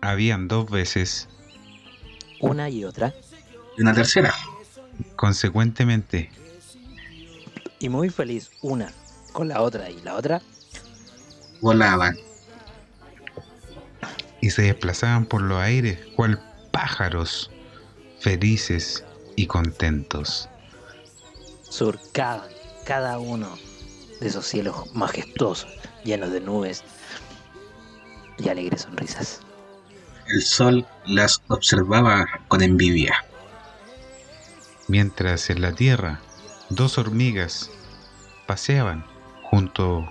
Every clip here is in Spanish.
Habían dos veces. Una y otra. Y una tercera. Consecuentemente. Y muy feliz una con la otra y la otra. Volaban. Y se desplazaban por los aires, cual pájaros, felices y contentos. Surcaban cada uno de esos cielos majestuosos, llenos de nubes y alegres sonrisas. El sol las observaba con envidia. Mientras en la tierra dos hormigas paseaban junto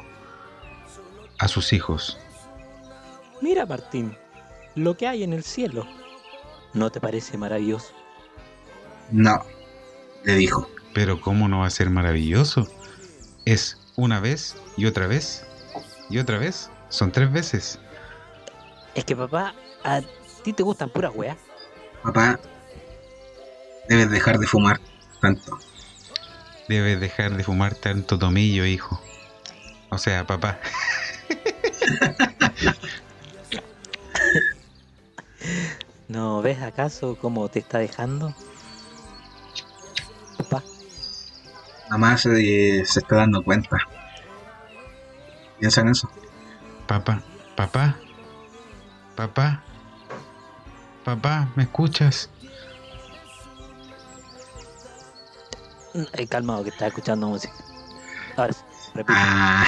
a sus hijos. Mira, Martín, lo que hay en el cielo. ¿No te parece maravilloso? No, le dijo. Pero ¿cómo no va a ser maravilloso? Es una vez y otra vez y otra vez. Son tres veces. Es que papá, a ti te gustan puras weas. Papá, debes dejar de fumar tanto. Debes dejar de fumar tanto tomillo, hijo. O sea, papá. ¿No ves acaso cómo te está dejando? Papá. Mamá se, se está dando cuenta. Piensa en eso. Papá, papá, papá, papá, ¿me escuchas? Eh, calmado, que está escuchando música. Ahora sí, repite. Ah.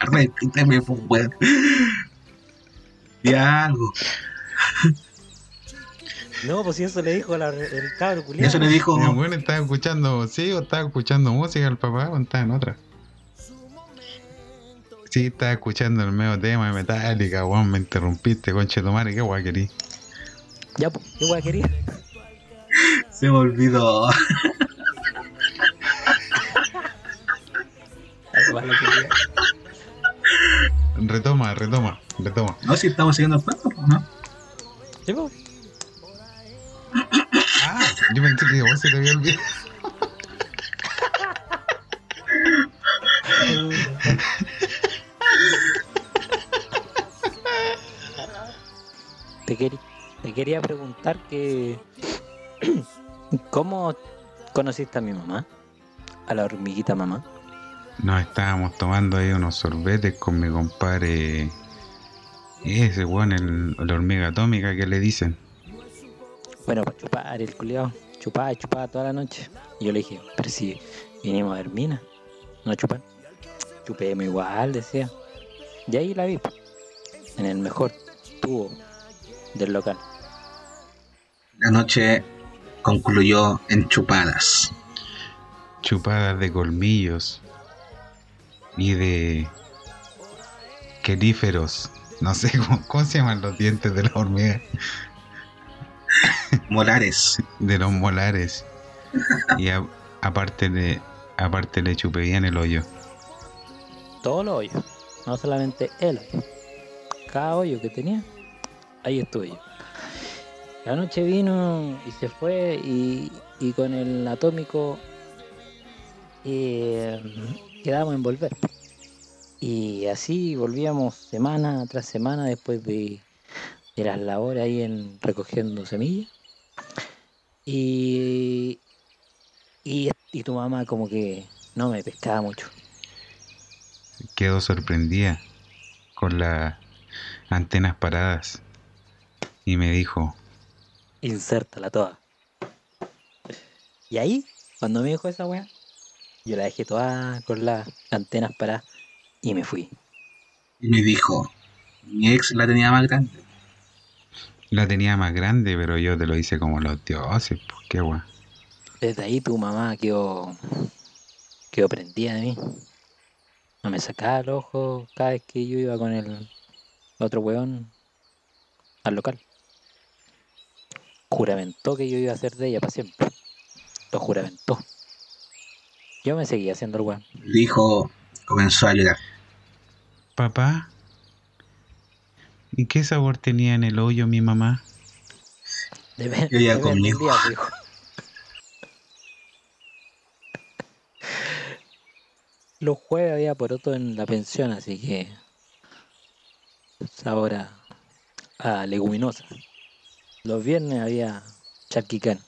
Repíteme, pues, weón. Di algo. No, pues si eso le dijo la- el cabro culiado. eso le dijo. Mi abuelo estaba escuchando, sí, o estaba escuchando música el papá o estaba en otra. Sí, estaba escuchando el medio tema de Metallica, weón, me interrumpiste, conche tu madre, qué guay querí. Ya, pues, qué quería. Se me olvidó. Retoma, retoma, retoma. No, si estamos siguiendo el juego, ¿no? Sí, pues. Ah, yo pensé que vos se te había olvidado. Te, querí- te quería preguntar que. ¿Cómo conociste a mi mamá? A la hormiguita mamá. Nos estábamos tomando ahí unos sorbetes con mi compadre. Ese weón, el, la hormiga atómica que le dicen. Bueno, para chupar el culiao. Chupaba y chupaba toda la noche. Y yo le dije, pero si vinimos a ver mina, no a chupar. Chupemos igual, decía. Y ahí la vi, en el mejor tubo del local. La noche concluyó en chupadas. chupadas de colmillos y de quelíferos. No sé cómo, cómo se llaman los dientes de la hormiga, Molares. de los molares. Y a- aparte de aparte le chupé bien el hoyo. Todos los hoyos, no solamente el hoyo. Cada hoyo que tenía, ahí estuve yo. La noche vino y se fue y, y con el atómico eh, quedamos en volver. Y así volvíamos semana tras semana después de, las labores ahí en recogiendo semillas. Y, y, y tu mamá como que no me pescaba mucho. Quedó sorprendida con las antenas paradas y me dijo, Insértala toda. Y ahí, cuando me dijo esa weá, yo la dejé toda con las antenas paradas y me fui. Y me dijo, mi ex la tenía más grande. la tenía más grande, pero yo te lo hice como los dioses, pues qué guay. Desde ahí tu mamá quedó, quedó prendida de mí. No me sacaba el ojo cada vez que yo iba con el otro weón al local. Juramentó que yo iba a ser de ella para siempre. Lo juramentó. Yo me seguía haciendo el weón. El hijo comenzó a llorar. Papá, ¿y qué sabor tenía en el hoyo mi mamá? Debe, Yo ya conmigo. día, dijo. Los jueves había poroto en la pensión, así que sabor a, a leguminosa. Los viernes había charquicán,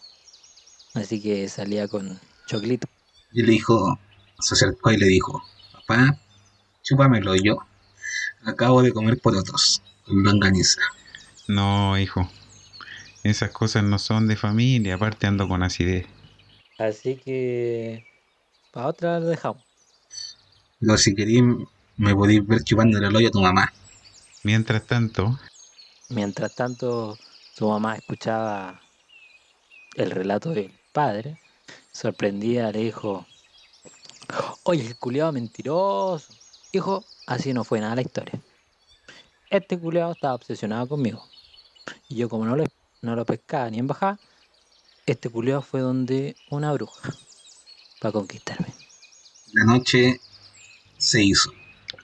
así que salía con choclito. Y le dijo, se acercó y le dijo, papá, chúpamelo yo. Acabo de comer porotos con longaniza. No, hijo. Esas cosas no son de familia, aparte ando con acidez. Así que para otra lo dejamos. Pero si queréis, me podéis ver chupándole el hoyo a tu mamá. Mientras tanto, Mientras tanto, su mamá escuchaba el relato del padre. Sorprendida le dijo, oye, el culiado mentiroso. Hijo, así no fue nada la historia. Este culiado estaba obsesionado conmigo. Y yo como no lo, no lo pescaba ni en bajada, este culiado fue donde una bruja para conquistarme. La noche se hizo.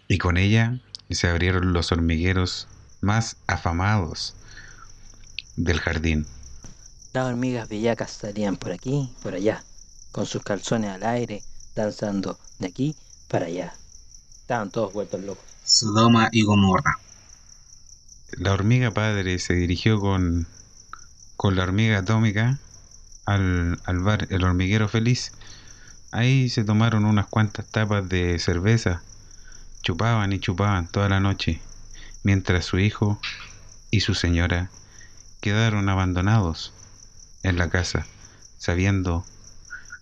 y con ella se abrieron los hormigueros más afamados del jardín. Las hormigas bellacas salían por aquí, por allá, con sus calzones al aire, danzando de aquí para allá. Estaban todos vueltos locos. Sodoma y Gomorra. La hormiga padre se dirigió con, con la hormiga atómica al, al bar El Hormiguero Feliz. Ahí se tomaron unas cuantas tapas de cerveza, chupaban y chupaban toda la noche, mientras su hijo y su señora quedaron abandonados en la casa, sabiendo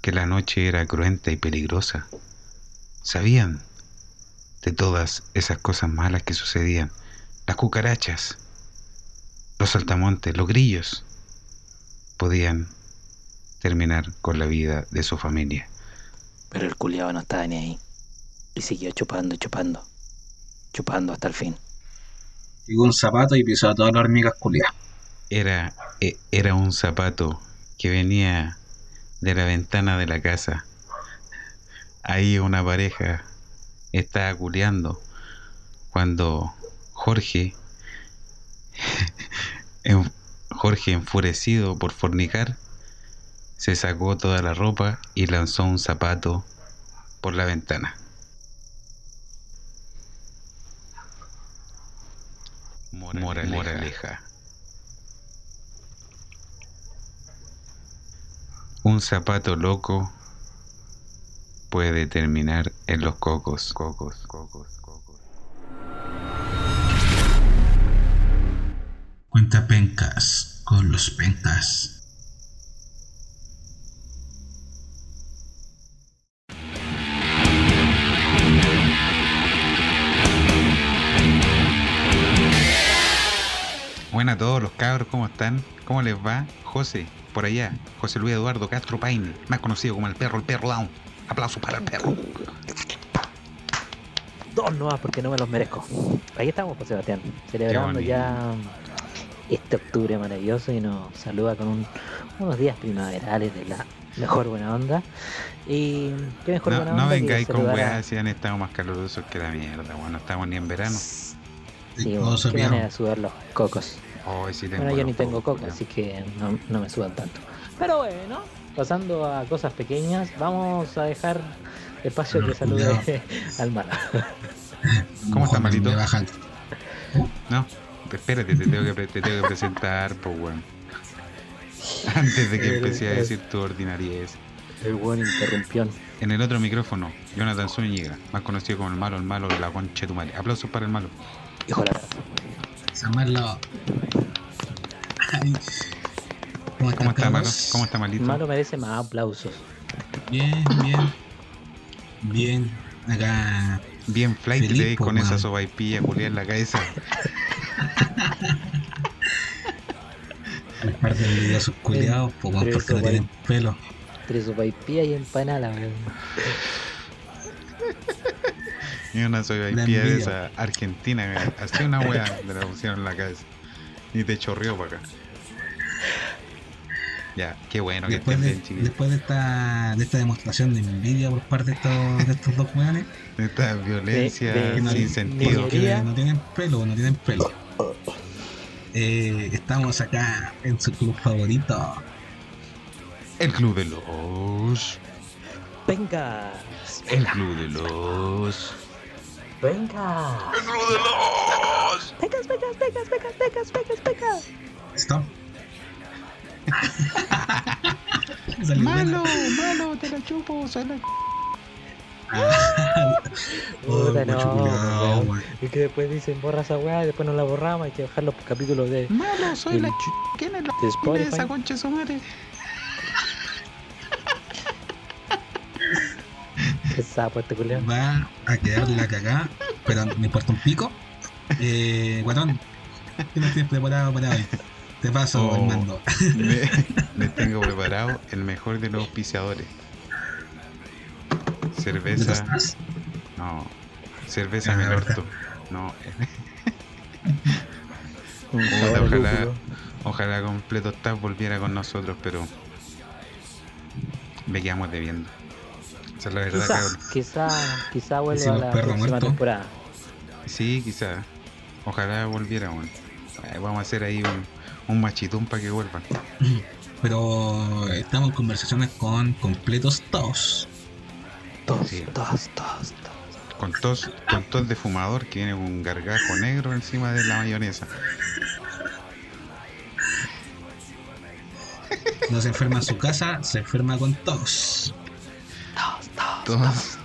que la noche era cruenta y peligrosa. Sabían de todas esas cosas malas que sucedían las cucarachas, los saltamontes, los grillos, podían terminar con la vida de su familia. Pero el culiado no estaba ni ahí. Y siguió chupando y chupando. Chupando hasta el fin. Llegó un zapato y pisó a todas las hormigas culiadas. Era, e- era un zapato que venía de la ventana de la casa. Ahí una pareja estaba culeando cuando Jorge, Jorge enfurecido por fornicar, se sacó toda la ropa y lanzó un zapato por la ventana. Moraleja. Moraleja. Un zapato loco puede terminar en los cocos, cocos, cocos, cocos. Cuenta pencas con los pencas. Buenas a todos los cabros, ¿cómo están? ¿Cómo les va? José, por allá, José Luis Eduardo Castro Paine, más conocido como el perro, el perro down. Aplauso para el perro. Dos nomás porque no me los merezco. Ahí estamos, José Sebastián. Celebrando ya este octubre maravilloso y nos saluda con un- unos días primaverales de la mejor buena onda. Y qué mejor No, buena no onda que vengáis con weas si han estado más calurosos que la mierda, bueno, no estamos ni en verano. Sí, bueno, qué manera de sudar los cocos. Hoy sí tengo Bueno, yo ni tengo culiao. así que no, no me sudan tanto. Pero bueno, pasando a cosas pequeñas, vamos a dejar espacio que Pero, salude al malo. ¿Cómo está, Mejor malito? No, espérate, te tengo que, pre- te tengo que presentar, pues weón. Antes de que empecé a decir tu ordinariez. El buen interrumpión. En el otro micrófono, Jonathan Zúñiga, más conocido como el malo, el malo de la concha de tu madre. Aplausos para el malo. Hijo de la Ay. ¿Cómo están, ¿Cómo está, malo? ¿Cómo está, malito? Malo merece más aplausos. Bien, bien. Bien. Acá. Bien flight po, con esa weón. sopaipilla culiada en la cabeza. Un par de envidiosos culiados, weón, Pero porque no tienen pelo. Tres sopaipillas y empanada, weón. Y una La sopaipilla de esa argentina. Así una wea de la pusieron en la cabeza. Y te chorreó para acá. Ya, qué bueno que Después estén de, bien, chiquillos. después de esta, de esta demostración de envidia por parte de estos, de estos dos weones, Esta violencia de- de- sin de- sentido. porque Niñería. no tienen pelo, no tienen pelo. Eh, estamos acá en su club favorito. El club de los. Venga, El club de los. Venga. El club de los. ¡Pecas! Pecas, pecas, pecas, pecas, pecas, pecas. Stop. ¡Malo! ¡Malo! ¡Te la chupo! ¡Soy la buena. Oh, Puta, no. Y que después dicen borra esa weá y después no la borramos, hay que bajar los capítulos de, ¡Malo! ¡Soy la ch-. ¿Quién es la de Spotify. esa concha su madre? sapo este culiao. Va a quedar la cagada, pero me importa un pico. Eh, guatón, ¿qué nos tienes preparado para hoy? Te paso Oh. el mando. Le- tengo preparado el mejor de los auspiciadores. ¿Dónde Cerveza. estás? No. Cerveza. No. Un Puta, sabor a ojalá, ojalá completo Staff volviera con nosotros, pero me quedamos debiendo. Esa es la verdad, Quizá, cabrón. quizá, quizá vuelva a la próxima muerto. temporada. Sí, quizá. Ojalá volviera, weón. Vamos a hacer ahí un, un machitón para que vuelvan. Pero estamos en conversaciones con completos todos. Todos, Sí. todos, todos, todos. Con tos, con tos de fumador que viene un gargajo negro encima de la mayonesa. No se enferma en su casa, se enferma con todos. Todos.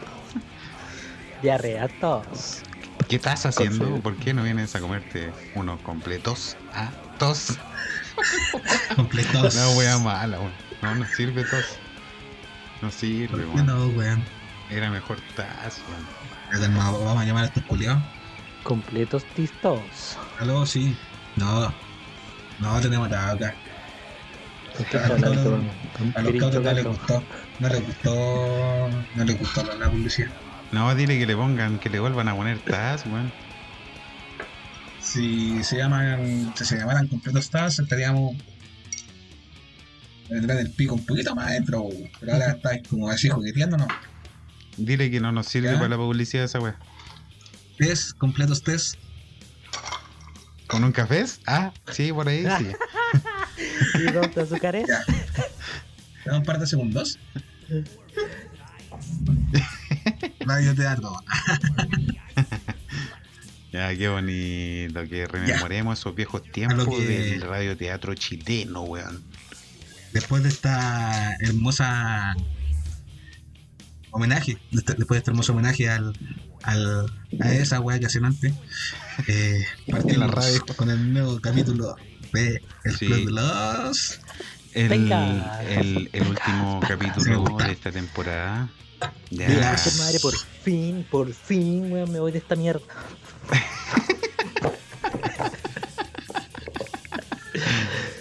Diarrea, todos. ¿Qué estás haciendo? ¿Por qué no vienes a comerte unos completos? Ah, tos. Completos. No, wea mala, weón. No, no sirve tos. No sirve, ¿Por qué weón. no, weón? Era mejor tas, weón. Vamos vamos a llamar a estos culiados. Completos tistos. Aló, sí. No. No tenemos nada acá. A los cabros no les gustó. No les gustó. No les gustó la, la publicidad. No, dile que le pongan, que le vuelvan a poner tas, weón. Si se llaman. Si se llamaran completos stars, estaríamos. Detrás del pico un poquito más adentro, pero ahora estáis como así jugueteándonos. Dile que no nos sirve ¿Ya? para la publicidad esa weá. Test, completos test. ¿Con un café? Ah, sí, por ahí sí. ¿Y dónde azúcares? Ya. ¿Te da un par de segundos? Radio teatro. Ya, qué bonito que rememoremos esos viejos tiempos lo que- del radioteatro chileno, weón. Después de esta hermosa homenaje, de después de este hermoso homenaje al, al, a esa weá que hacían antes, eh, partimos la radio. con el nuevo capítulo de El Sí. Club de los. El, Venga. el, el último me capítulo gusta. de esta temporada. Ya. Concha madre, por fin, por fin, weón, me voy de esta mierda.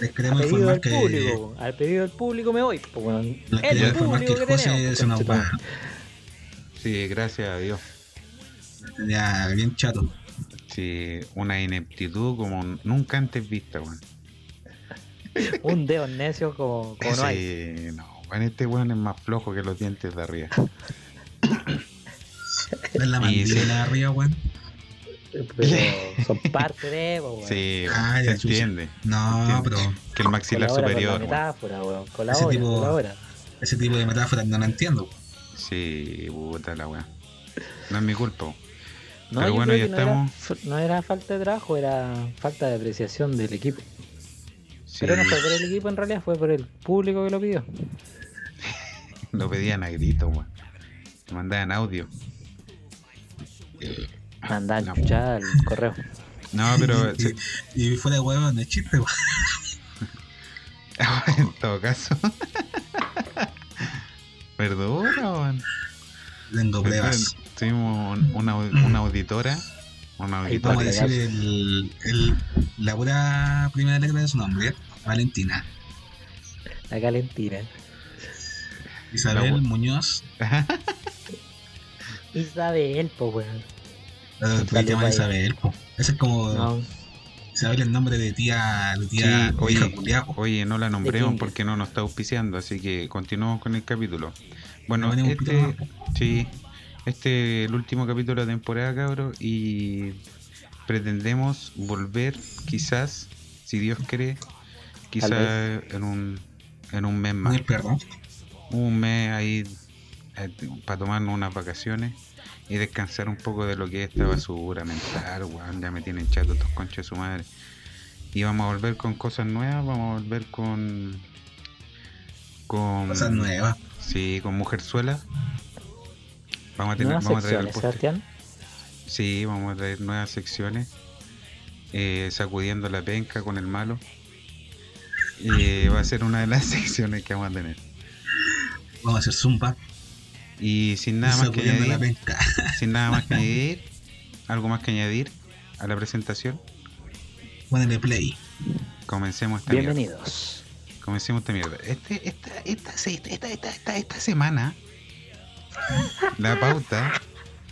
Les Al queremos pedido informar del que. público, al pedido del público me voy. Pues, weón. Les El queremos informar que que José tenemos. va. madre. Sí, gracias a Dios. Ya, bien chato. Sí, una ineptitud como nunca antes vista, weón. Un dedo necio como, como no hay. Sí, no, weón, este weón es más flojo que los dientes de arriba. Es la mandíbula sí. de arriba, weón. Pero son parte de, pues, weón. Sí, Ah, se ya, chucha. entiende. No, Entiendo. pero Que el maxilar Colabora superior, Con la weón. metáfora, weón. Colabora, tipo- colabora. ese tipo de metáforas no la entiendo. Sí, puta la weá. No es mi culpa. No, Pero yo bueno, creo ya que no era, estamos. no era falta de trabajo, era falta de apreciación del equipo. Sí, Pero no fue por el equipo en realidad, fue por el público que lo pidió. lo pedían a gritos, weón. Mandaban audio. Mandan no. chuchar al correo. No, pero y, y, y fuera de huevo, no es chiste, weón. en todo caso. Perdona, weón. Tengo pruebas. Tuvimos un- una, una auditora. Una Ahí Vamos a auditora. decir el, el, la pura primera letra de su nombre, Valentina. La calentina. Isabel La- Muñoz. Isabel, po, weón. Eh, Saludos ¿Por qué llama ahí. Isabel? po? Ese es como No, Isabel el nombre de tía, de Sí, tía oye, hija culiao. oye, no la nombremos porque no nos está auspiciando, así que continuamos con el capítulo. Bueno, No este, sí, este es el último capítulo de la temporada, cabros, y pretendemos volver, quizás, si Dios quiere, quizás en un, en un mes más. Perro. Un mes ahí para tomarnos unas vacaciones y descansar un poco de lo que es esta basura mental, weón. Ya me tienen chato estos conchos de su madre. Y vamos a volver con cosas nuevas, vamos a volver con. con. Cosas nuevas. Sí, con Mujerzuela. Vamos a tener. Nuevas Vamos a traer el secciones, postre. Sebastián. Sí, vamos a traer nuevas secciones. eh, sacudiendo la penca con el malo. Y va a ser una de las secciones que vamos a tener. Vamos a hacer zumba. Y sin nada y más que añadir, penca. sin nada más que añadir, algo más que añadir a la presentación, Ponele play. comencemos esta mierda. Bienvenidos. Comencemos esta mierda. Este, esta, esta, se- esta, esta, esta, esta semana, la pauta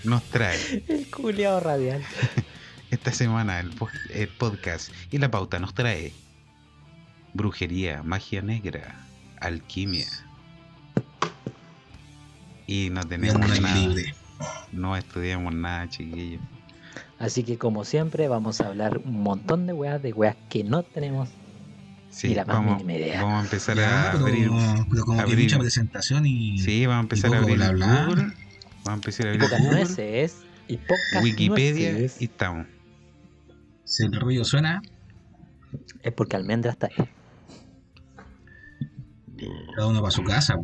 nos trae, El culiao radial. esta semana el, po- el podcast y la pauta nos trae brujería, magia negra, alquimia. Y no tenemos Tenemos nada. libre. No estudiamos nada, chiquillos. Así que como siempre vamos a hablar un montón de weas, de weas que no tenemos. Sí, Ni la más vamos, mínima idea. vamos a empezar Ya, a pero, abrir. pero como que abrir- mucha presentación y. Sí, vamos a empezar a abrir bla, bla. Google. Vamos a empezar a Y abrir pocas Google, nueces. Y pocas Wikipedia nueces. y estamos. Si el ruido suena, Es porque Almendra está ahí. cada uno para su casa.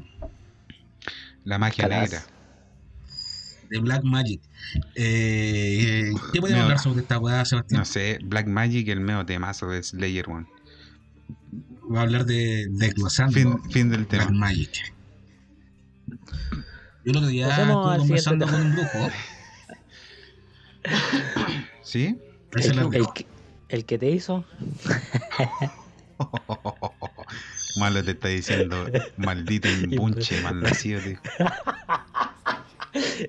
La magia Calas. negra. De Black Magic. Eh, ¿Qué podemos hablar sobre esta weá, Sebastián? No sé, Black Magic, el medio temazo de Slayer One. Voy a hablar de desglosando Fin, fin del Black tema. Magic. Yo el otro día estuve conversando con un brujo. ¿Sí? El, el el que, el que te hizo. Malo te está diciendo, maldito imbunche, mal nacido. te dijo.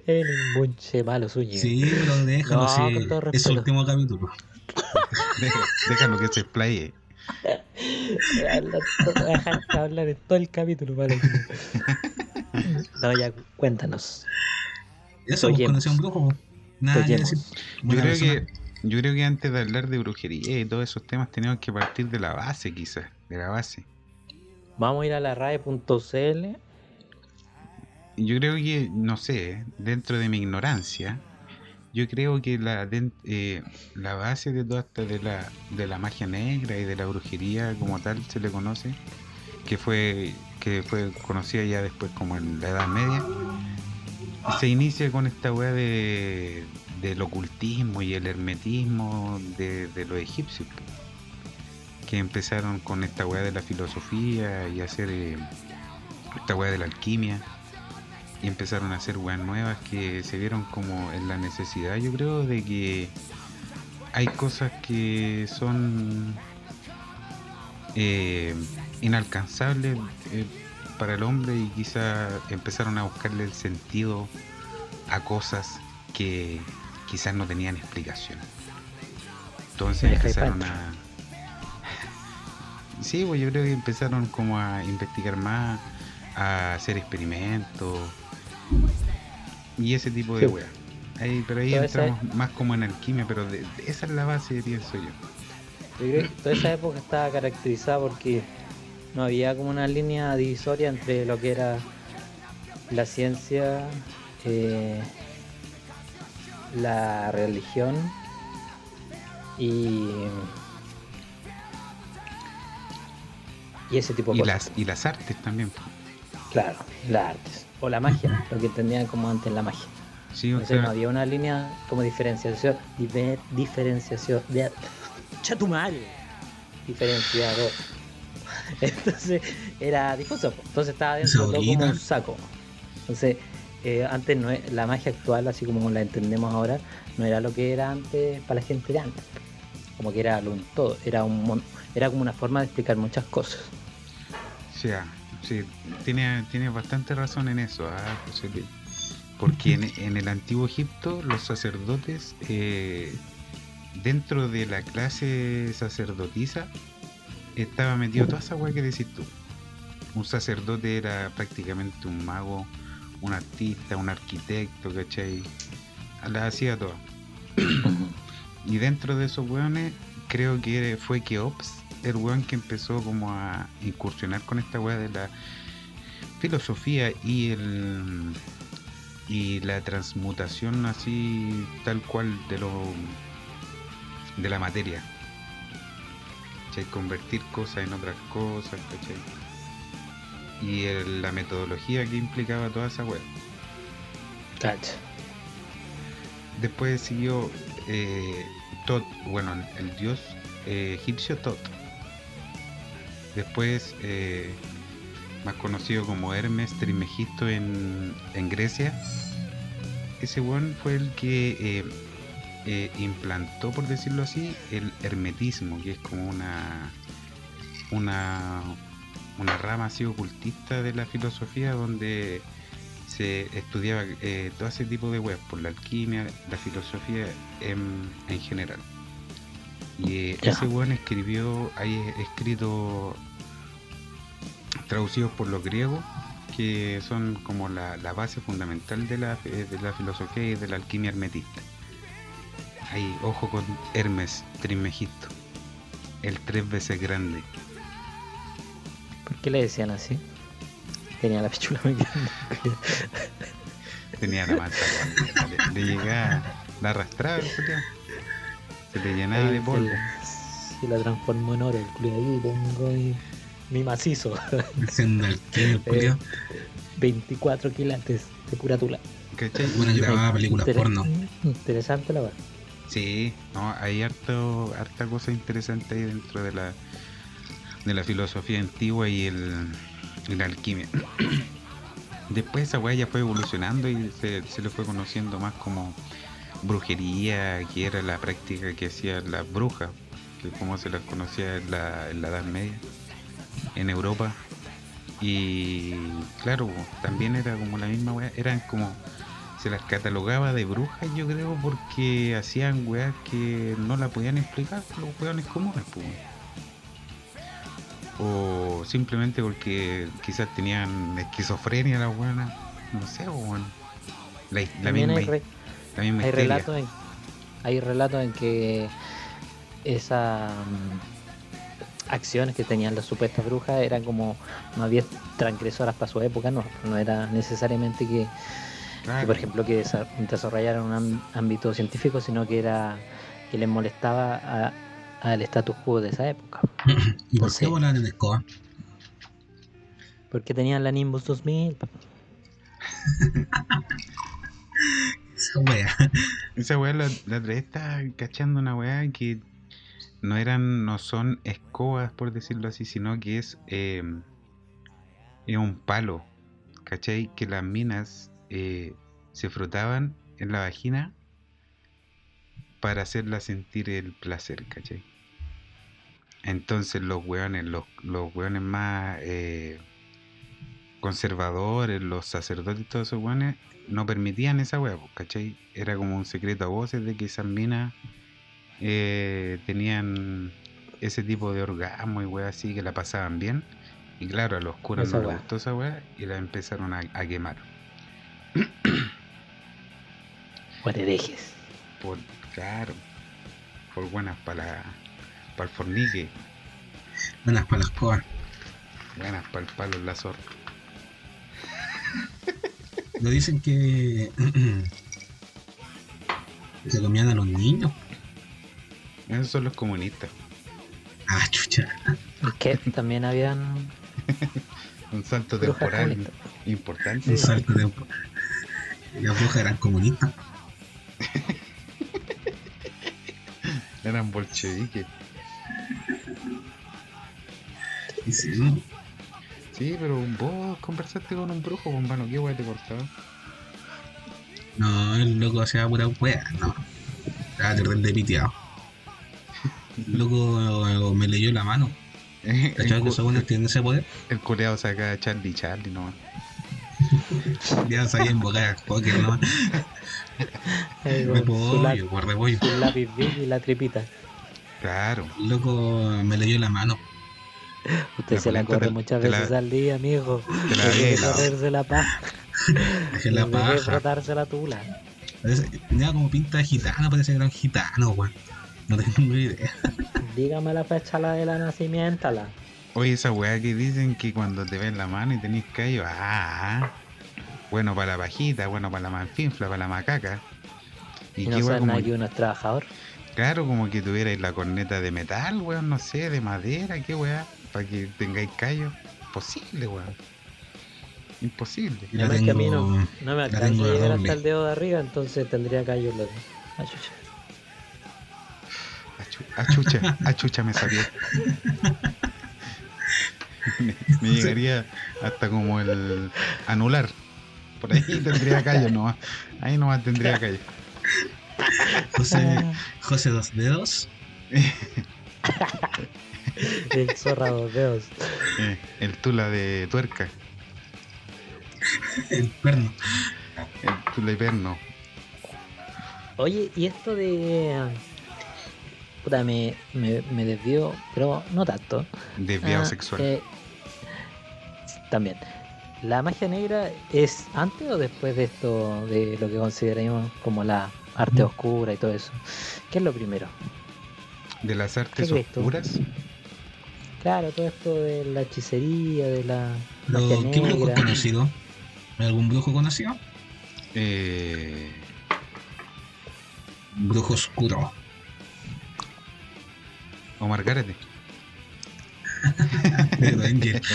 El embunche malo suyo. Sí, pero déjalo, No, sí, es el último capítulo. Deja- Déjalo que se explaye. Dejar de hablar en todo el capítulo, vale. No, ya, cuéntanos. Eso, conocí a un brujo. Nada que. Yo creo, persona. que, yo creo que antes de hablar de brujería y todos esos temas tenemos que partir de la base, quizás. De la base. Vamos a ir a la RAE.cl. Yo creo que, no sé, dentro de mi ignorancia, yo creo que la, eh, la base de toda esta de la, de la magia negra y de la brujería como tal se le conoce, que fue, que fue conocida ya después como en la Edad Media, se inicia con esta weá de, del ocultismo y el hermetismo de, de los egipcios, que empezaron con esta weá de la filosofía y hacer eh, esta weá de la alquimia y empezaron a hacer weas nuevas que se vieron como en la necesidad, yo creo, de que hay cosas que son eh, inalcanzables eh, para el hombre y quizá empezaron a buscarle el sentido a cosas que quizás no tenían explicación. Entonces empezaron a... Sí, pues yo creo que empezaron como a investigar más, a hacer experimentos y ese tipo de Sí. weas. Ahí, pero ahí Toda esa- entramos más como en alquimia, pero de- de- esa es la base, pienso yo. Yo creo que toda esa época estaba caracterizada porque no había como una línea divisoria entre lo que era la ciencia, eh, la religión y, y ese tipo de Y cosas. las, y las artes también. Claro, las artes. O la magia, lo que entendían como antes la magia. Sí, o Entonces no había una línea como diferenciación. diver- diferenciación. De, ¡Chatumare! Diferenciador. Entonces era difuso. Entonces estaba dentro de todo como Saborita. un saco. Entonces, eh, antes no e- la magia actual, así como la entendemos ahora, no era lo que era antes para la gente de antes. Como que era lo un todo. Era, un, era como una forma de explicar muchas cosas. sea, sí, tiene, tiene bastante razón en eso, ah, José Luis. Porque en, en el antiguo Egipto los sacerdotes, eh, dentro de la clase sacerdotisa, estaba metido toda esa weá que decís tú. Un sacerdote era prácticamente un mago, un artista, un arquitecto, ¿cachai? La hacía toda. Y dentro de esos weones, creo que fue Keops, el weón que empezó como a incursionar con esta weá de la filosofía y el y la transmutación así tal cual de lo de la materia. ¿Cachai? Convertir cosas en otras cosas, ¿cachai? Y el- la metodología que implicaba toda esa web. Cacha. Después siguió eh, Tot, bueno, el, dios eh, egipcio Tot. Después, eh, más conocido como Hermes Trimegisto en, en Grecia. Ese weón fue el que eh, eh, implantó, por decirlo así, el hermetismo, que es como una, una, rama así ocultista de la filosofía donde se estudiaba todo ese tipo de web, por la alquimia, la filosofía en general. Y eh, ese weón escribió, hay escrito traducidos por los griegos, que son como la, la base fundamental de la, de la filosofía y de la alquimia hermetista. Ahí, ojo con Hermes Trismegisto, el tres veces grande. ¿Por qué le decían así? Tenía la pichula muy grande. Tenía la weón. le, le llegaba, la arrastraba. Se le llenaba Ahí de polvo. la- Se la transformó en oro el culo ahí tengo mi, mi macizo. El culiao. 24 quilates de pura tula. ¿Cachai? Bueno, Yo- grababa películas Inter- porno. Interesante la verdad. Sí, no, hay harto, harta cosa interesante ahí dentro de la de la filosofía antigua y el la alquimia. Después esa weá ya fue evolucionando y se, se le fue conociendo más como brujería, que era la práctica que hacían las brujas, que como se las conocía en la, en la Edad Media, en Europa. Y claro, también era como la misma weá, eran como se las catalogaba de brujas, yo creo, porque hacían weas que no la podían explicar los weones comunes, pues. O simplemente porque quizás tenían esquizofrenia las weonas, no sé, weón. La, misma, hay, relatos en, hay relatos en que esas mm, acciones que tenían las supuestas brujas eran como más bien transgresoras para su época, no, no era necesariamente que, por ejemplo que desa- desarrollaran un ámbito científico, sino que era que les molestaba al status quo de esa época. ¿Y por qué volan en escoba? Porque tenían la Nimbus 2000. Esa wea. Esa weá la, la otra cachando una weá que no eran, no son escobas por decirlo así, sino que es, eh, es un palo, ¿cachai? Que las minas eh, se frotaban en la vagina para hacerla sentir el placer, ¿cachai? Entonces los weones, los, los weones más eh, conservadores, los sacerdotes y todos esos weones, no permitían esa weá, pues, ¿cachai? Era como un secreto a voces de que esas minas eh, tenían ese tipo de orgasmo y weá así que la pasaban bien. Y claro, a los curas Esa no les gustó esa weá y la empezaron a, a quemar. Por herejes. Por, claro, por buenas para el fornique, Buenas para la escoba. buenas para el palo la zorra. Lo dicen que. se comían a los niños. Esos son los comunistas. Ah, chucha. Es que también habían Un salto temporal importante. Un salto de. Las brujas eran comunistas. Eran bolcheviques. Y sí, ¿no? Sí, pero vos conversaste con un brujo, bombano, ¿qué weá te cortaba? No, el loco hacía pura wea, no. Estaba terrible piteado. El loco me leyó la mano. el, ¿Cachai que esos buenos tienen ese poder? el culeado saca a Charlie Charlie nomás. Ya sabía invocar al póker, ¿no? Ahí con su, Repollo, repollo. su lápiz y la tripita. Claro. El loco me leyó la mano. Usted La se la corre muchas la- veces al día, amigo. Te la correrse la paja. Dejé la paja. frotarse la tula. Tenía como pinta de gitano, parece que era un gitano, weón. No tengo ni idea. Dígame la fecha la de la nacimiento, la. Oye, esa weá que dicen que cuando te ven la mano y tenés callo, ah, bueno para la pajita, bueno para la manfinfla, para la macaca. Y, Y, no saben como, que uno es trabajador. claro, como que tuvierais la corneta de metal, weón, no sé, de madera, qué weá, para que tengáis callo. Imposible, weón. Imposible. Yo la Además que a mí tengo- no, no me alcanza a tengo llegar hasta el dedo de arriba, entonces tendría callo en los dedos. Ah, chucha. Achu- Achucha, achucha me salió. me, me llegaría hasta como el anular. Por ahí tendría callo nomás. Ahí nomás tendría callo. José, José Dos Dedos. El zorra dos dedos. Eh, el tula de tuerca. El perno. El tula hiperno. Oye, y esto de. Puta, me, me, me desvió, pero no tanto. Desviado Ah, sexual. eh, también. ¿La magia negra es antes o después de esto, de lo que consideramos como la arte Mm. oscura y todo eso? ¿Qué es lo primero? de las artes ¿qué crees tú? Claro, todo esto de la hechicería, de la magia ¿Qué brujo es negra. conocido? ¿Algún brujo conocido? Eh, Un brujo oscuro. Omar. Pero Angel.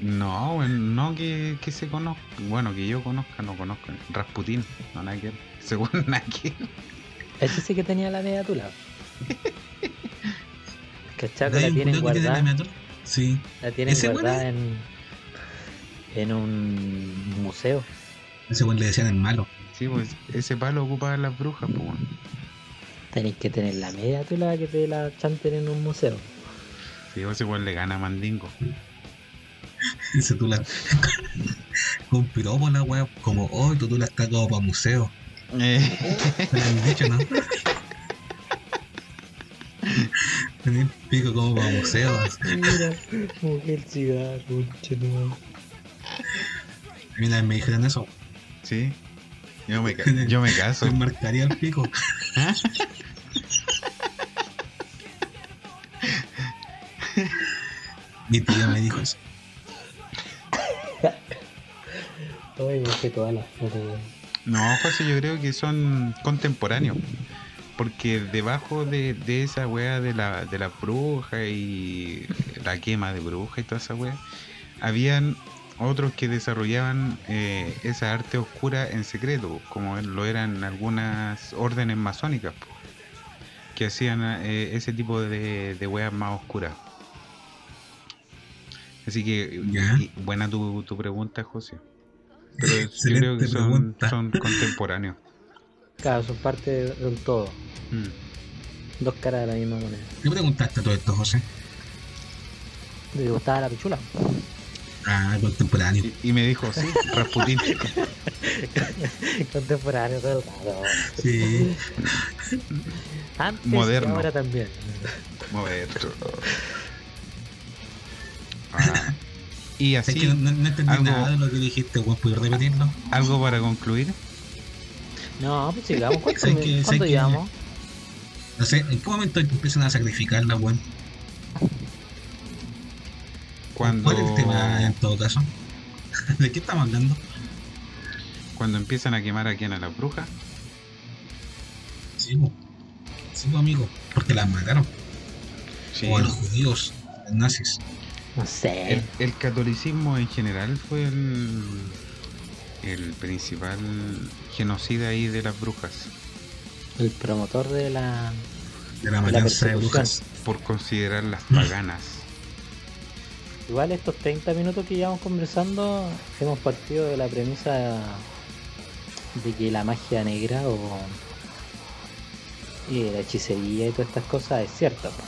No, no que, que se conozca. Bueno, que yo conozca, no conozco. Rasputín, no ver. Según ver. Ese sí que tenía la media tula. ¿Cachai? ¿Hay La tienen tiene guardada, la metal? Sí. la tienen ¿Ese weón guardada en, en un museo. Ese weón le decían el malo. Sí, pues ese palo ocupaba las brujas, pues. weón. Tenéis que tener la media tula que te la chanten en un museo. Sí, ese weón le gana a Mandingo. Ese tú la. Con piropo la wea. Como, oh, tú, tú la estás como para museo. Eh, Me lo han dicho, ¿no? Tenía el pico como para museo. así. Mira, mujer ciudad, concha tu madre. A mí una vez me dijeron eso. sí. Yo me, yo me caso. Se marcaría el pico. ¿Ah? Mi tía me dijo eso. Ay, me todas las. No, José, yo creo que son contemporáneos. Porque debajo de, de esa wea de la, de la bruja y la quema de bruja y toda esa wea, habían otros que desarrollaban eh, esa arte oscura en secreto, como lo eran algunas órdenes masónicas, po, que hacían eh, ese tipo de, de weas más oscuras. Así que, y- buena tu, tu pregunta, José. Pero yo creo que son contemporáneos. Claro, son parte de- del todo. Mm. Dos caras de la misma moneda. ¿Qué preguntaste a todo esto, José? ¿Te gustaba la pichula? Ah, contemporáneo. Y, y me dijo, sí, Rasputín. Contemporáneo todo el rato. Sí. Antes Moderno. y ahora también. Mover. Ah, y Es así, que no, no entendí algo- nada de lo que dijiste, weón. ¿Puedes repetirlo? algo para concluir. No, pues sigamos. ¿Cuánto, Sé que- sé ¿cuánto que- llevamos? No sé, ¿en qué momento empiezan a sacrificarla, weón? Cuando, ¿Cuál es el tema en todo caso? ¿De qué estamos hablando? cuando empiezan a quemar a quien a las brujas. Sí. Sí, amigo. Porque las mataron. Sí. O a los judíos, los nazis. No sé. El, el catolicismo en general fue el, el principal genocida ahí de las brujas. El promotor de la. De la matanza de brujas. Por considerarlas paganas. Igual estos 30 minutos que llevamos conversando, hemos partido de la premisa de que la magia negra o y la hechicería y todas estas cosas es cierta. po.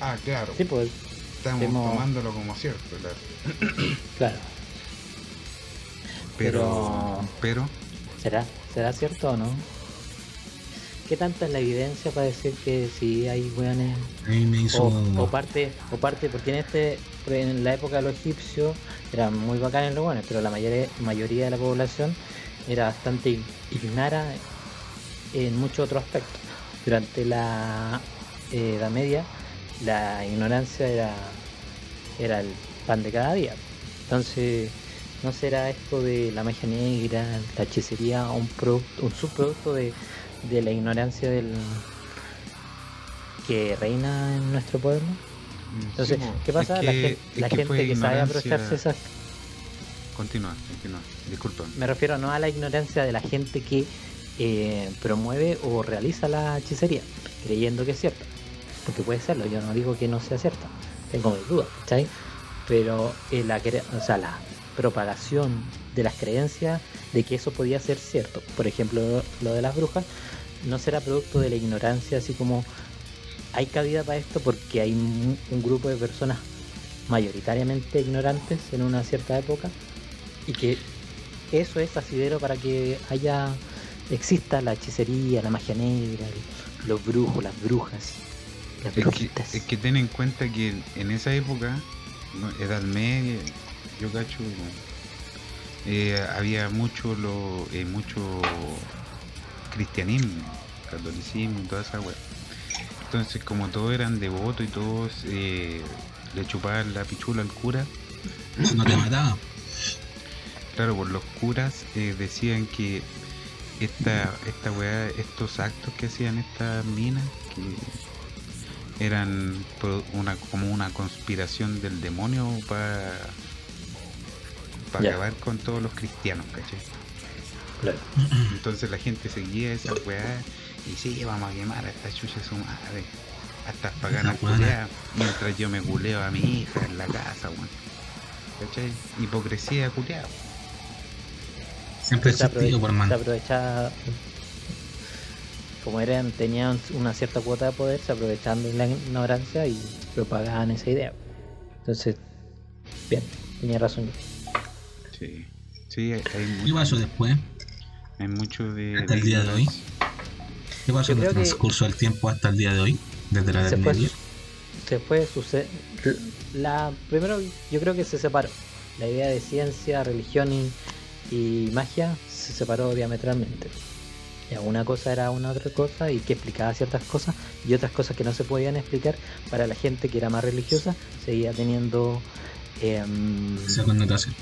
Ah, claro. Sí, pues, Estamos hemos- tomándolo como cierto, claro. claro. Pero, pero, ¿Será? ¿Será cierto o no? ¿Qué tanta es la evidencia para decir que sí hay hizo. O, o parte, o parte, porque en este, en la época de los egipcios eran muy bacanes los buenos, pero la mayoría, mayoría de la población era bastante ignara en muchos otros aspectos. Durante la eh, Edad Media, la ignorancia era, era el pan de cada día. Entonces, ¿no será esto de la magia negra, la hechicería, un, producto, un subproducto de, de la ignorancia del que reina en nuestro pueblo? Entonces, Sí, ¿qué pasa? la gente, la que gente que sabe aprovecharse esas Continúa, continúa. Disculpa. Me refiero no a la ignorancia de la gente que eh, promueve o realiza la hechicería, creyendo que es cierta. Porque puede serlo, yo no digo que no sea cierta, tengo mis dudas, ¿cachai? Pero eh, la, o sea, la propagación de las creencias de que eso podía ser cierto, por ejemplo, lo de las brujas, no será producto de la ignorancia, así como hay cabida para esto porque hay un grupo de personas mayoritariamente ignorantes en una cierta época y que eso es asidero para que haya exista la hechicería, la magia negra, los brujos, las brujas, las Es que, es que ten en cuenta que en esa época, ¿no? Edad Media, yo cacho, eh, había mucho lo, eh, mucho cristianismo, catolicismo y toda esa wea. Entonces como todos eran devotos y todos eh, le chupaban la pichula al cura, no te mataba. claro, por los curas eh, decían que esta, esta weá, estos actos que hacían estas minas, que eran una, como una conspiración del demonio para Ya. acabar con todos los cristianos, ¿cachai? Claro. Entonces la gente seguía esa weá y sí, vamos a quemar a esta chucha su madre. A estas paganas culeadas, mientras yo me culeo a mi hija en la casa, weón. ¿Cachai? Hipocresía culeada. Siempre se, por se man. aprovechaba como eran tenían una cierta cuota de poder se aprovechaban de la ignorancia y propagaban esa idea entonces bien tenía razón Sí. Sí, hay, hay ¿Qué mucho, pasó después? hay mucho de. hasta el día de hoy? ¿Qué pasó en el transcurso del tiempo hasta el día de hoy? Desde la Edad Media. se fue la primero yo creo que se separó la idea de ciencia religión y, y magia se separó diametralmente una cosa era una otra cosa y que explicaba ciertas cosas y otras cosas que no se podían explicar para la gente que era más religiosa seguía teniendo em, Esa connotación.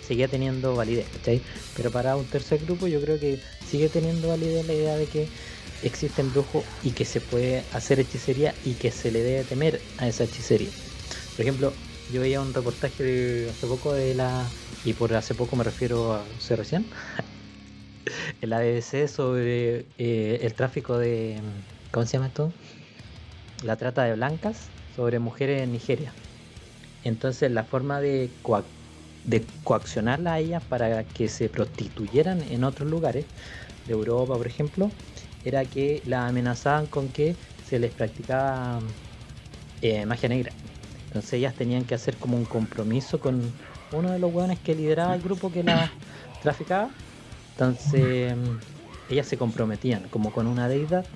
seguía teniendo validez ¿cachai? pero para un tercer grupo yo creo que sigue teniendo validez la idea de que existen brujos y que se puede hacer hechicería y que se le debe temer a esa hechicería por ejemplo yo veía un reportaje de hace poco de la y por hace poco me refiero a hace recién en la BBC sobre eh, el tráfico de ¿cómo se llama esto? la trata de blancas sobre mujeres en Nigeria entonces la forma de, coac- de coaccionarlas a ellas para que se prostituyeran en otros lugares de Europa, por ejemplo, era que la amenazaban con que se les practicaba eh, magia negra. Entonces ellas tenían que hacer como un compromiso con uno de los hueones que lideraba el grupo que la traficaba. Entonces ellas se comprometían como con una deidad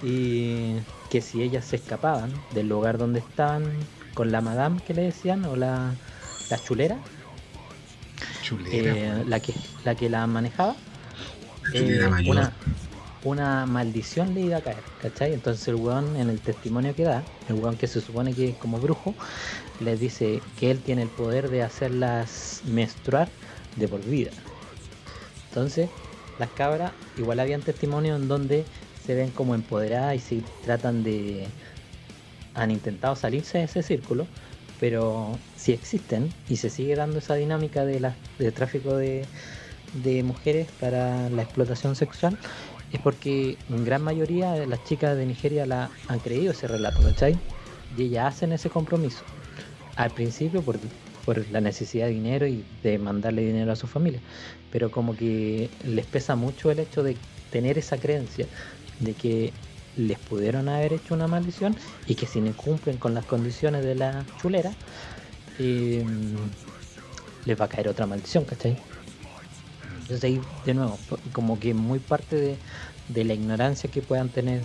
y que si ellas se escapaban del lugar donde estaban con la madame que le decían o la, la chulera, Chulera, eh, la que la que la manejaba eh, una, una maldición le iba a caer, ¿cachai? Entonces el weón en el testimonio que da, el weón que se supone que es como brujo, les dice que él tiene el poder de hacerlas menstruar de por vida. Entonces, las cabras, igual habían testimonios en donde se ven como empoderadas y se tratan de... han intentado salirse de ese círculo, pero si existen y se sigue dando esa dinámica de, la, de tráfico de, de mujeres para la explotación sexual, es porque en gran mayoría de las chicas de Nigeria la han creído ese relato, ¿cachai? Y ellas hacen ese compromiso. Al principio por, por la necesidad de dinero y de mandarle dinero a su familia. Pero como que les pesa mucho el hecho de tener esa creencia de que les pudieron haber hecho una maldición y que si no cumplen con las condiciones de la chulera, eh, les va a caer otra maldición, ¿cachai? Entonces ahí, de nuevo, como que muy parte de, de la ignorancia que puedan tener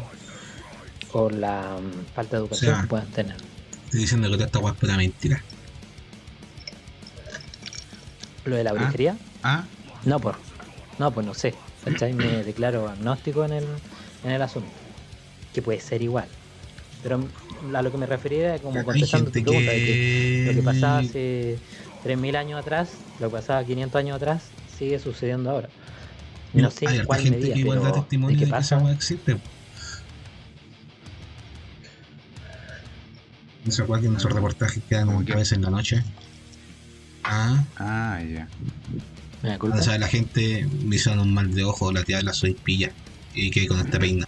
o la mm, falta de educación sea, que puedan tener. Estoy diciendo que toda esta guapa era mentira. Lo de la Ah. brujería, Ah, no, pues, no, pues no sé, ¿cachai? Me declaro agnóstico en el, en el asunto, que puede ser igual. Pero a lo que me refería era como contestando tu pregunta, de que que... lo que pasaba hace 3.000 años atrás, lo que pasaba 500 años atrás, sigue sucediendo ahora. No sé Hay en cuál gente medida, que igual da pero testimonio ¿de que pasa? weá existe. Weá que en esos reportajes quedan ¿Cómo como qué? a veces en la noche. Ah, Ah, ya. Culpa. o sea, la gente me hicieron un mal de ojo, la tía la soy pilla. Y que con este peina.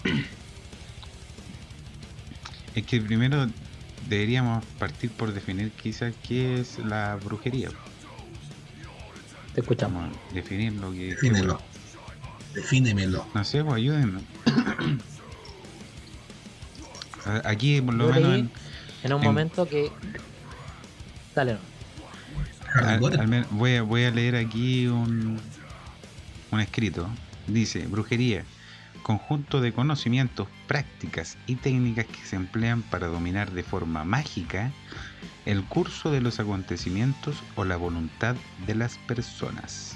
Es que primero deberíamos partir por definir quizás qué es la brujería. Te escuchamos. Definir lo que... Defínelo. Defínemelo. No sé, pues ayúdenme. Aquí, por lo Yo menos, leí en- en un en- momento que. Dale, no. Harry al- Potter. al men- voy, a, voy a leer aquí un, un escrito. Dice, brujería, conjunto de conocimientos, prácticas y técnicas que se emplean para dominar de forma mágica el curso de los acontecimientos o la voluntad de las personas.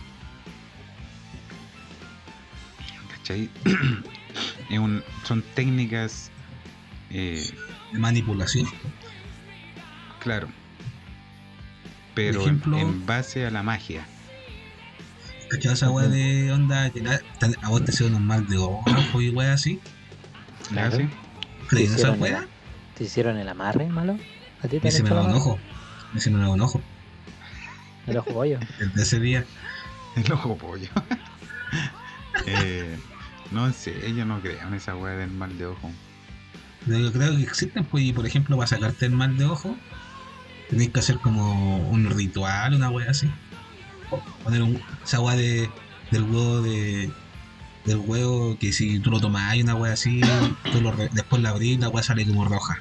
¿Cachai? Un- son técnicas, eh, De manipulación. claro, pero ejemplo- en base a la magia. ¿Cachai esa weá de onda que la- te- a vos te hicieron un mal de ojo y weá así? ¿Ya? Claro. ¿Sí? ¿Crees en esa hicieron weá? el- ¿Te hicieron el amarre, malo? ¿A ti te Me el da un ojo. Me se me da un ojo. El ojo pollo. Desde ese día. El ojo pollo. eh, no sé, yo no creo en esa weá del mal de ojo. Pero Yo creo que existen, pues, y por ejemplo, para sacarte el mal de ojo, tenés que hacer como un ritual, una wea así. Poner un, esa wea de, del huevo de del huevo que si tú lo tomas hay una wea así, tú lo re- después la abrís la wea sale como roja.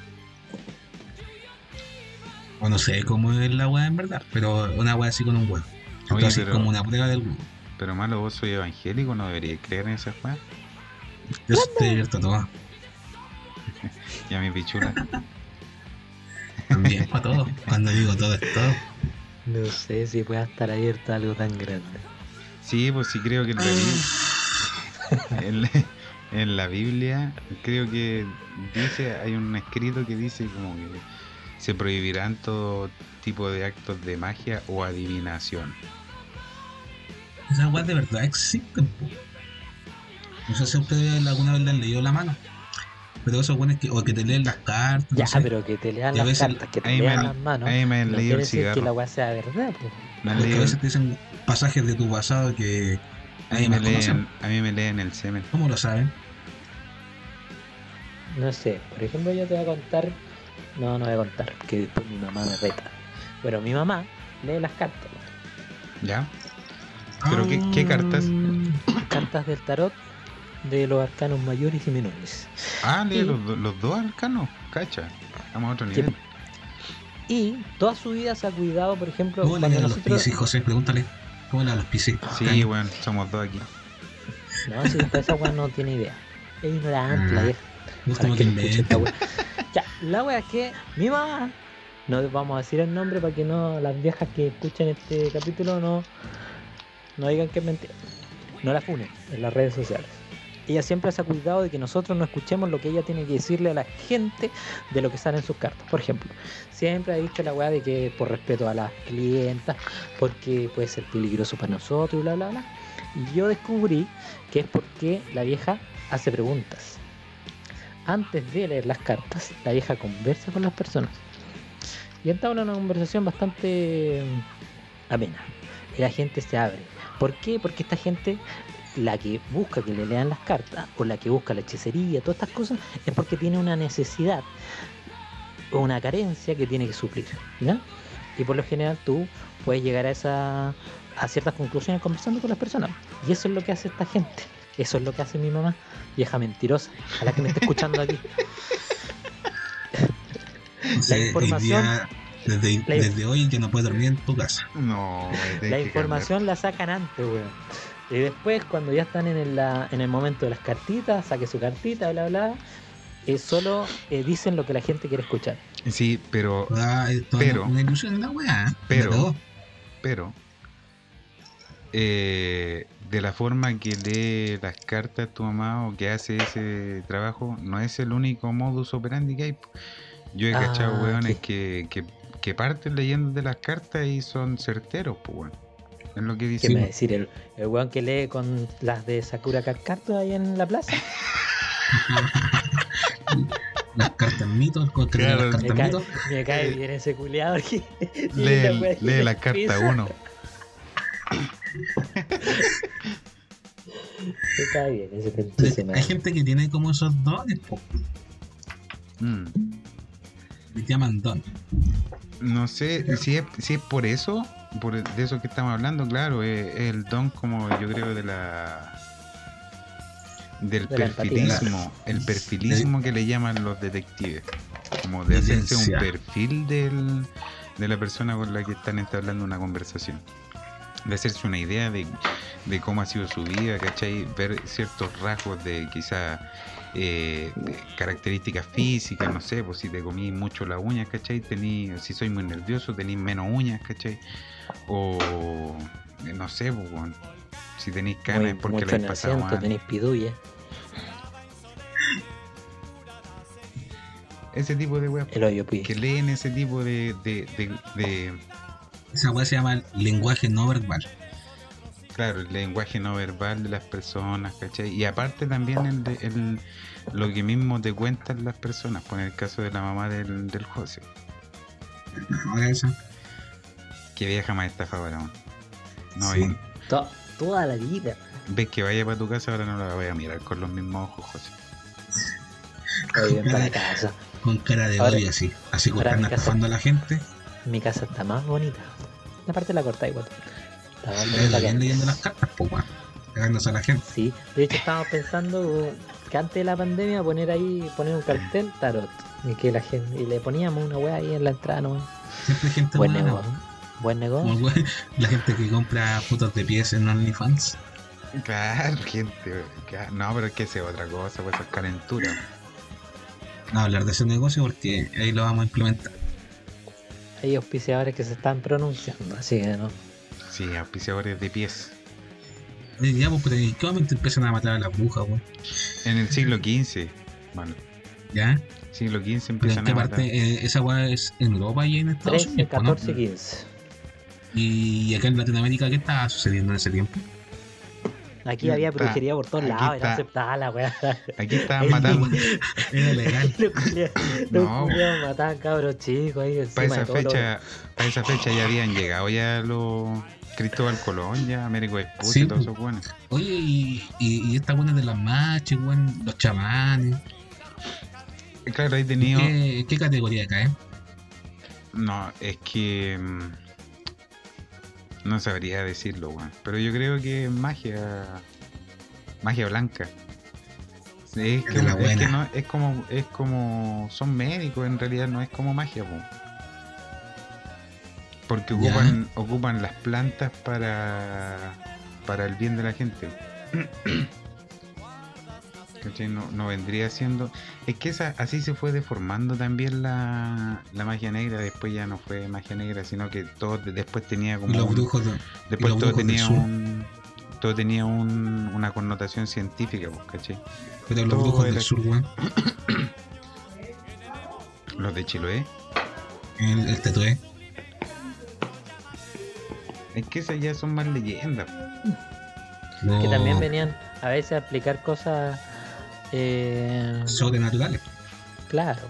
O no sé cómo es la wea en verdad, pero una wea así con un huevo. Oye, Entonces pero- como una prueba del huevo. Pero malo, vos soy evangélico, no deberías creer en esa weá. Yo estoy abierto a todo. Y a mi pichula. También para todo. Cuando digo todo es todo. No sé si pueda estar abierto a algo tan grande. Sí, pues sí creo que en la Biblia, en la, en la Biblia creo que dice, hay un escrito que dice como que se prohibirán todo tipo de actos de magia o adivinación. Esas weas de verdad existen, po. No sé si ustedes alguna vez le han leído la mano. Pero esos buenos que, o que te leen las cartas, Ya, no sé. pero que te lean las veces- cartas, que te lean las manos. Ahí me han no leído el decir que la cigarro. weá sea verdad, pues. Me han Porque a veces te dicen pasajes de tu pasado que a mí ahí me leen, a mí me leen el semen. ¿Cómo lo saben? No sé, por ejemplo, yo te voy a contar. No, no voy a contar, que después mi mamá me reta. Pero mi mamá lee las cartas. ¿Ya? ¿Pero qué- qué cartas? Cartas del tarot de los arcanos mayores y menores. Ah, lee Y- los, los dos arcanos, cacha. Vamos a otro nivel. Y toda su vida se ha cuidado, por ejemplo, ¿Cómo le a los nosotros. piscis, José? Pregúntale. ¿Cómo le a los piscis? Sí, bueno, somos dos aquí. No, si esa weá no tiene idea. Es ignorante la Ah, vieja. Que escuche esta wea. Ya, la wea es que mi mamá, no vamos a decir el nombre para que no las viejas que escuchen este capítulo no, no digan que es mentira. No la funen en las redes sociales. Ella siempre se ha cuidado de que nosotros no escuchemos lo que ella tiene que decirle a la gente de lo que sale en sus cartas. Por ejemplo, siempre ha dicho la weá de que por respeto a las clientas, porque puede ser peligroso para nosotros y bla bla bla. Y yo descubrí que es porque la vieja hace preguntas. Antes de leer las cartas, la vieja conversa con las personas. Y entabla una conversación bastante mm, amena. Y la gente se abre. ¿Por qué? Porque esta gente, la que busca que le lean las cartas, o la que busca la hechicería, todas estas cosas, es porque tiene una necesidad o una carencia que tiene que suplir. ¿ya? Y por lo general tú puedes llegar a esa a ciertas conclusiones conversando con las personas. Y eso es lo que hace esta gente. Eso es lo que hace mi mamá, vieja mentirosa, a la que me está escuchando aquí. Hoy información- desde, la- desde hoy ya no puedes dormir en tu casa. No, La que información la sacan antes, weón. Y después, cuando ya están en el, la- en el momento de las cartitas, saque su cartita, bla, bla, eh, solo eh, dicen lo que la gente quiere escuchar. Sí, pero, Ah, toda Pero- una ilusión en la weá. pero- pero, eh, de la forma que lee las cartas tu mamá o que hace ese trabajo, no es el único modus operandi que hay. Yo he Ah, cachado weones sí. que, que, que parten leyendo de las cartas y son certeros, pues, weón. Es lo que ¿Qué dice. me va a decir? El, el weón que lee con las de Sakura Card Captor ahí en la plaza. Las cartas mitos, con que Claro. las Me cartas cae, mitos. me cae bien ese tiene Lee, lee en la carta. 1. Me cae bien ese conche Hay gente que tiene como esos dones, po. Mm. Le llaman don. No sé si es, si es por eso, por de eso que estamos hablando, claro, es, es el don como yo creo de la del De perfilismo, el perfilismo que le llaman los detectives, como de hacerse un perfil del, de la persona con la que están entablando una conversación, de hacerse una idea de, de cómo ha sido su vida, ¿cachai? Ver ciertos rasgos de quizá eh, características físicas, no sé, pues si te comí mucho las uñas, ¿cachai? Tení, si soy muy nervioso, tenéis menos uñas, ¿cachai? O eh, no sé, pues, si tenéis canas Muy, porque la el pasado asiento, mal. tenéis pidulla. Ese tipo de weas El hoyo pues. que leen ese tipo de, de, de, de- Esa weá se llama lenguaje no verbal. claro, el lenguaje no verbal de las personas, ¿cachai? Y aparte también el, de- el- lo que mismo te cuentan las personas, por el caso de la mamá del, del José, Ahora esa. Que vieja más estafadora, weón. No, Sí. y To- toda la vida. ves que vaya para tu casa, ahora no la voy a mirar con los mismos ojos, José. Para la casa. Con cara de Ahora- odio así. Así como están estafando a la gente. Mi casa está más bonita. La parte la corta igual. Está más Le bonita que ven leyendo las cartas, pues. Cagándose a la gente. Sí, de hecho estábamos pensando que antes de la pandemia poner ahí, poner un cartel tarot. Y que la gente, y le poníamos una wea ahí en la entrada, ¿no? Siempre gente Buen buena, negocio. Buen Como negocio. weón- la gente que compra fotos de pies en OnlyFans. Claro, gente, claro. no, pero es que sea otra cosa, pues es calentura. No hablar de ese negocio porque ahí lo vamos a implementar. Hay auspiciadores que se están pronunciando, así que no. Sí, auspiciadores de pies. Y ya, pues, pero ¿en qué momento empiezan a matar a las brujas, weón? En el siglo XV, bueno, ¿Ya? siglo XV ¿Pero en empiezan qué a matar. parte? eh, esa weá es en Europa y en Estados 13, Unidos, pues, ¿no? 14, 15. Y acá en Latinoamérica, ¿qué estaba sucediendo en ese tiempo? Aquí había está, brujería por todos lados, está. era aceptada la weá. Aquí estaban matando. Era legal. Los culiados No. culiados mataban cabros chicos ahí encima Para esa de todo lo- fecha, para esa fecha ya habían llegado ya los Cristóbal Colón, ya Américo Vespucci Sí, y todos esos buenos. Oye, y, y, y esta buena de las machas, weón, los chamanes. Claro, ahí tenido. ¿Qué, ¿Qué categoría cae? No, es que. No sabría decirlo, weón. Pero yo creo que es magia. Magia blanca. Es, que, la es, que no, es como es como son médicos en realidad no es como magia po. porque ocupan ocupan las plantas para para el bien de la gente. No, no vendría siendo es que esa, así se fue deformando también la, la magia negra después ya no fue magia negra sino que todo después tenía Y como los brujos de- después los todo brujos tenía un todo tenía un- una connotación científica pues, ¿cachai? pero los todo brujos era- del sur, weón. los de Chiloé El, el tetué. Es que esas ya son más leyendas. Que también venían a veces a explicar cosas. Eh, sobrenaturales. claro.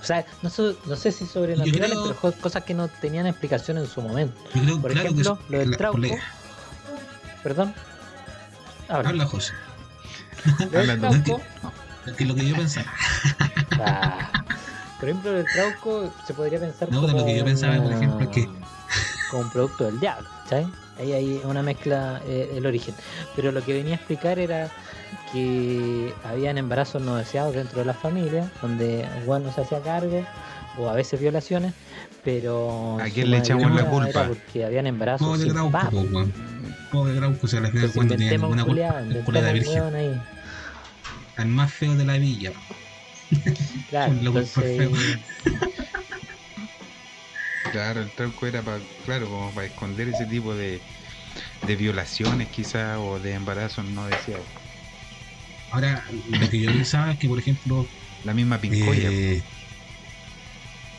O sea, no, so- no sé si sobrenaturales, creo- pero cosas que no tenían explicación en su momento. Yo creo, Por claro ejemplo, que lo del trauco. Perdón. Habla. Habla, José. Trauco. Que lo que yo pensaba. ah, por ejemplo, el trauco se podría pensar No, como pero lo que yo pensaba, por ejemplo, es que- como un producto del diablo, ¿sabes? Ahí hay una mezcla, eh, el origen. Pero lo que venía a explicar era que habían embarazos no deseados dentro de la familia, donde igual no se hacía cargo, o a veces violaciones, pero... ¿A quién le echamos la culpa? porque habían embarazos sin Grauco, papá. po, weón. Pobre Grauco, se le Entonces cuando tiene inventemos un ninguna culpa. Es por la virgen. ahí. Al más feo de la villa. Claro, entonces... Claro, el trauco era para, claro, como para esconder ese tipo de, de violaciones quizás o de embarazos no deseados. Ahora, lo que yo pensaba es que, por ejemplo, La misma pincoya. eh,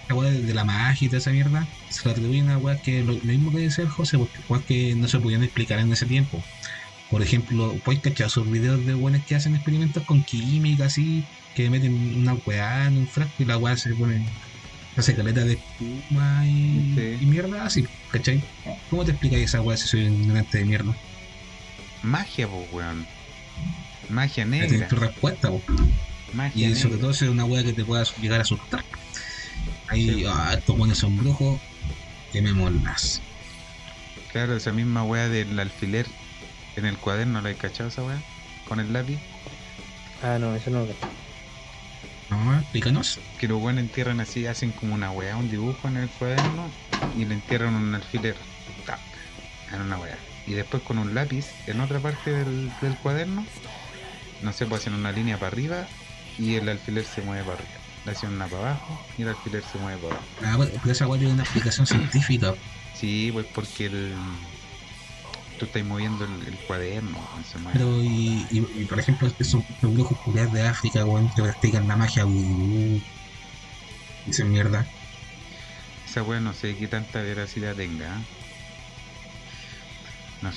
la weá de, la magia y toda esa mierda, se lo atribuyen a weas que lo, lo mismo que decía el José, porque weas que no se podían explicar en ese tiempo. Por ejemplo, puedes cachar esos videos de buenos que hacen experimentos con química así, que meten una weá en un frasco y la weá se pone. Hace caleta de espuma y, Sí. y mierda así, ¿cachai? ¿Cómo te explicas esa weá si soy un ignorante de mierda? Magia, pues, weón. Magia Ya tienes negra. tu respuesta, po. Magia Y sobre negra. todo si es una weá que te pueda llegar a asustar. Ahí, Sí. ah, estos buenos son brujos, quemémoslas. Claro, esa misma weá del alfiler en el cuaderno, ¿la hay cachado esa weá? Con el lápiz. Ah, no, eso no lo. No, explícanos. Que los weones entierran así, hacen como una weá, un dibujo en el cuaderno y le entierran un alfiler. Tac, en una weá. Y después con un lápiz en otra parte del, del cuaderno, no sé, pues hacen una línea para arriba y el alfiler se mueve para arriba. Le hacen una para abajo y el alfiler se mueve para abajo. Ah, pero esa weá tiene una explicación científica. Sí, pues porque el. Tú estás moviendo el, el cuaderno, weón. Pero, y, y, y, por ejemplo, esos brujos culiados de África, weón, que practican la magia. Dicen mierda. Esa weá no sé qué tanta veracidad tenga. No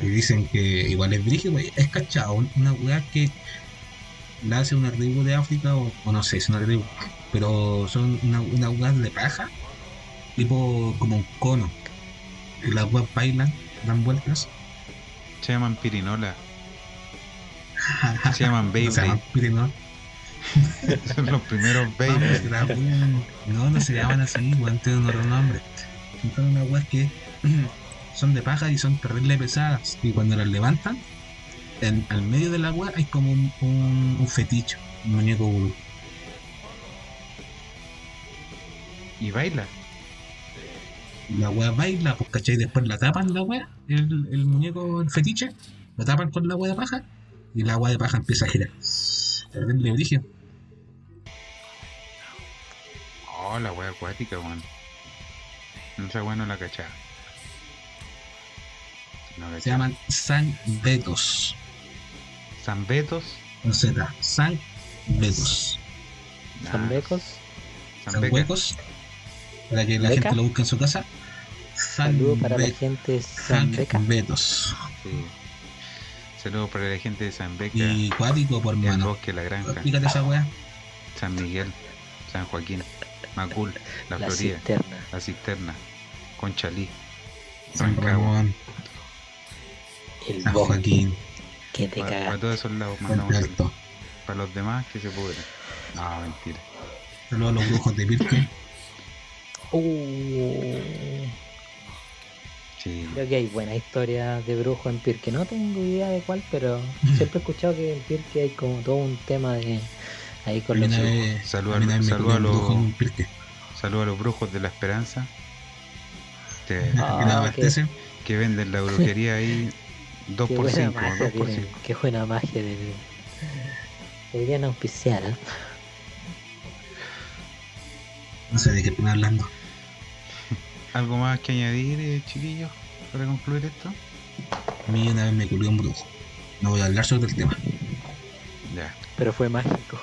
Y sé. dicen que igual es brígido, wey, es cachado. Una weá que la hace una tribu de África, o, o no sé, es una tribu. Pero son una, una weá de paja, tipo como un cono. Y las weas bailan, dan vueltas. Se llaman pirinola. Se llaman No se llaman Beyblade. pirinola. Son los primeros No, Beyblade. no, no se llaman así, weón, tienen otro nombre. Son unas weas que son de paja y son terrible pesadas. Y cuando las levantan, en, al medio de la wea hay como un, un, un fetiche, un muñeco vudú. Y baila. Y La wea baila, pues cachai, después la tapan la wea, el, el muñeco, el fetiche, lo tapan con la wea de paja y la wea de paja empieza a girar. Brillo. Oh, la wea acuática, weón. Esa wea no la cachaba. No Se llaman San Betos. San Betos. Con Z. San Betos. Ah, ¿Son becos? San San huecos. Para que la ¿Beca? gente lo busque en su casa. San Saludos para la gente San San Beca. Betos. Sí. Saludos para la gente de San Beca. Y cuático por el mano. bosque, la granja. Explícate esa wea. San Miguel. San Joaquín. Macul. La, La Florida. cisterna. La Cisterna. Conchalí. San Rancagua. Ramón. El San bosque. Joaquín. Que te Para, cagas. todos esos lados mandamos. Para los demás que se pudren. No, mentira. Saludos a los brujos de Pirque. Uh, Sí. creo que hay buena historia de brujo en Pirque. No tengo idea de cuál, pero siempre he escuchado que en Pirque hay como todo un tema de ahí con los brujos. Saludos a saludos a los- a los brujos de la esperanza. Que, Ah, Que venden la brujería ahí 2 Qué por buena 5 magia 2 por tienen, 5 qué buena magia del... Deberían auspiciar, ¿eh? No sé de qué están hablando. ¿Algo más que añadir, eh, chiquillos, para concluir esto? A mí una vez me culió un brujo. No voy a hablar sobre el tema. Ya. Pero fue mágico.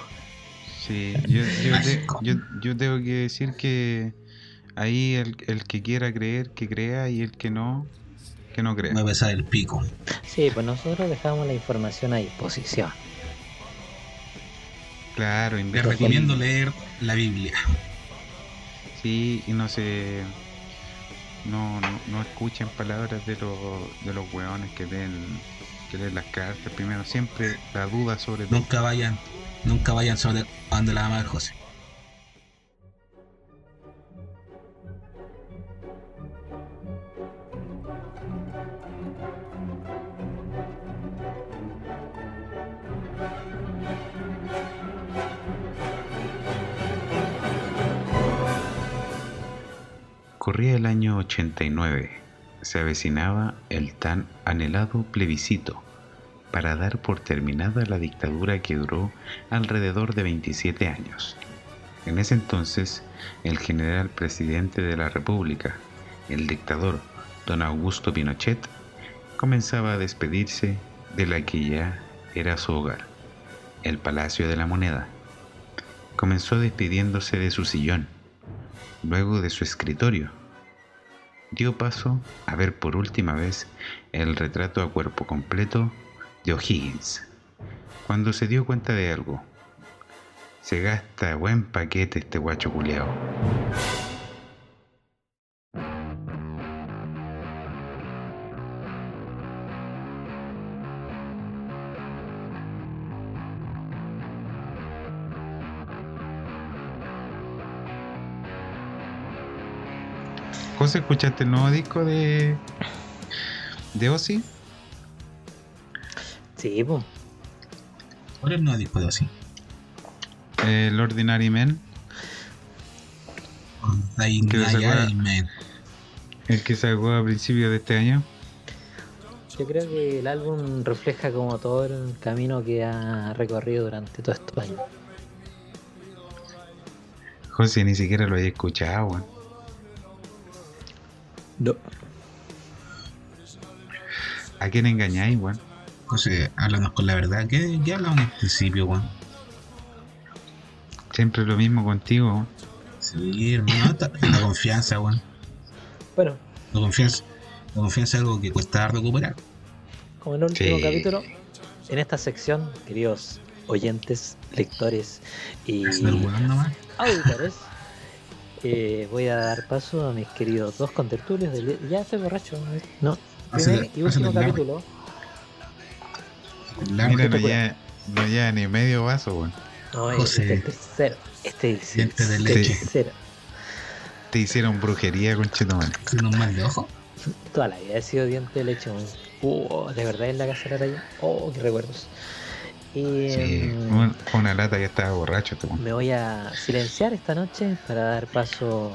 Sí, yo, yo, te- yo, yo tengo que decir que ahí el, el que quiera creer, que crea, y el que no, que no crea. Me voy a besar el pico. Sí, pues nosotros dejamos la información a disposición. Claro, Les invierte. recomiendo leer la Biblia. Sí, y no se. No, no, no escuchen palabras de los, de los weones que leen, que leen las cartas. Primero, siempre la duda sobre. Nunca vayan, nunca vayan sobre donde la mamá del José. Corría el año 89. Se avecinaba el tan anhelado plebiscito para dar por terminada la dictadura que duró alrededor de 27 años. En ese entonces, el general presidente de la República, el dictador don Augusto Pinochet, comenzaba a despedirse de la que ya era su hogar, el Palacio de la Moneda. Comenzó despidiéndose de su sillón, luego de su escritorio. Dio paso a ver por última vez el retrato a cuerpo completo de O'Higgins. Cuando se dio cuenta de algo, se gasta buen paquete este guacho culiao. José, ¿escuchaste el nuevo disco de de Ozzy? Sí, pues. ¿Cuál es el nuevo disco de así? El Ordinary acuerda- Dying Man. el que sacó a principios de este año. Yo creo que el álbum refleja como todo el camino que ha recorrido durante todos estos años. José, ni siquiera lo había escuchado, weón. No. ¿A quién engañáis, weón? José, háblanos con la verdad. ¿Qué, qué hablamos el principio, weón? Siempre lo mismo contigo, weón. Sí, hermano, la confianza, weón. Bueno, La confianza, la confianza es algo que cuesta recuperar. como en el último Sí. capítulo, en esta sección, queridos oyentes, lectores y auditores, eh, voy a dar paso a mis queridos dos contertulios. Del... Ya estoy borracho, ¿no? Primer y último capítulo. La- Mira, no lleva, no lleva ni medio vaso, weón. No, José. este es el tercero. Este es el Diente de leche. tercero. Te hicieron brujería. Tiene un mal de ojo. Toda la vida he sido diente de leche, weón. Uh, de verdad en la casa de la raya. Oh, qué recuerdos. Y Sí, un- una lata que estaba borracho, este weón. me voy a silenciar esta noche para dar paso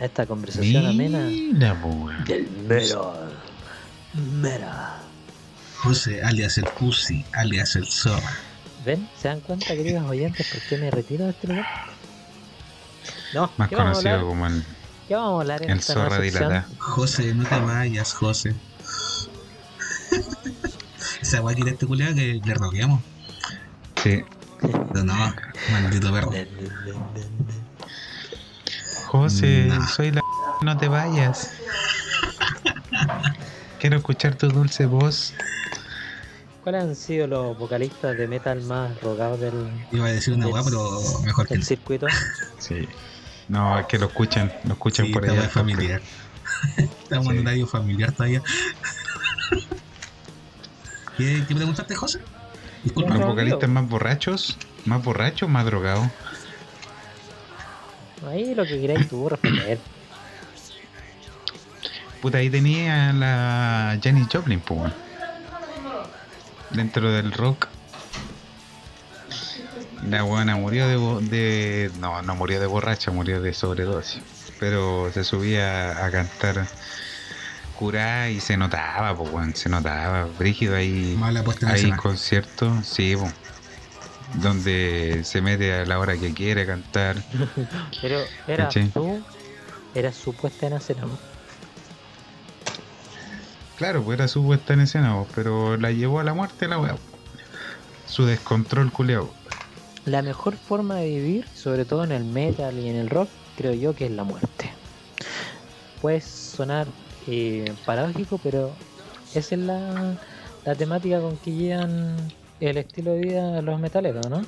a esta conversación amena Mira, weón. del mero. Mera. José, alias el Pussy, alias el Zorra. ¿Ven? ¿Se dan cuenta, queridos oyentes, por qué me retiro de este lugar? No, Más ¿qué vamos, a conocido como el, ¿Qué vamos a hablar en el esta zorra. José, no te vayas, José. Esa guay que este culiado que le rodeamos. Sí. Pero no, maldito perro. José, Nah. soy la no te vayas. Quiero escuchar tu dulce voz. ¿Cuáles han sido los vocalistas de metal más rogados del, Iba a decir una weá, pero mejor que no. circuito? Sí. No, es que lo escuchan, lo escuchan Sí, por allá. weá familiar. Estamos en Sí. un horario familiar todavía. ¿Qué, ¿Qué preguntaste, José? Disculpa. Los vocalistas más borrachos, más borrachos, más drogados. Ahí lo que queráis tú responder. Puta, ahí tenía a la Janis Joplin, pues. Dentro del rock. La buena murió de, bo- de. No, no murió de borracha, murió de sobredosis. Pero se subía a cantar curá y se notaba, pues, se notaba. Brígido ahí. Mala puesta Hay conciertos, sí, po, donde se mete a la hora que quiere cantar. Pero era tú, era su puesta en escena. Claro, pues era su puesta en escena, po, pero la llevó a la muerte la weá. Su descontrol culeado. La mejor forma de vivir, sobre todo en el metal y en el rock, creo yo que es la muerte. Puede sonar eh, paradójico, pero esa es la, la temática con que llevan el estilo de vida los metaleros, ¿no?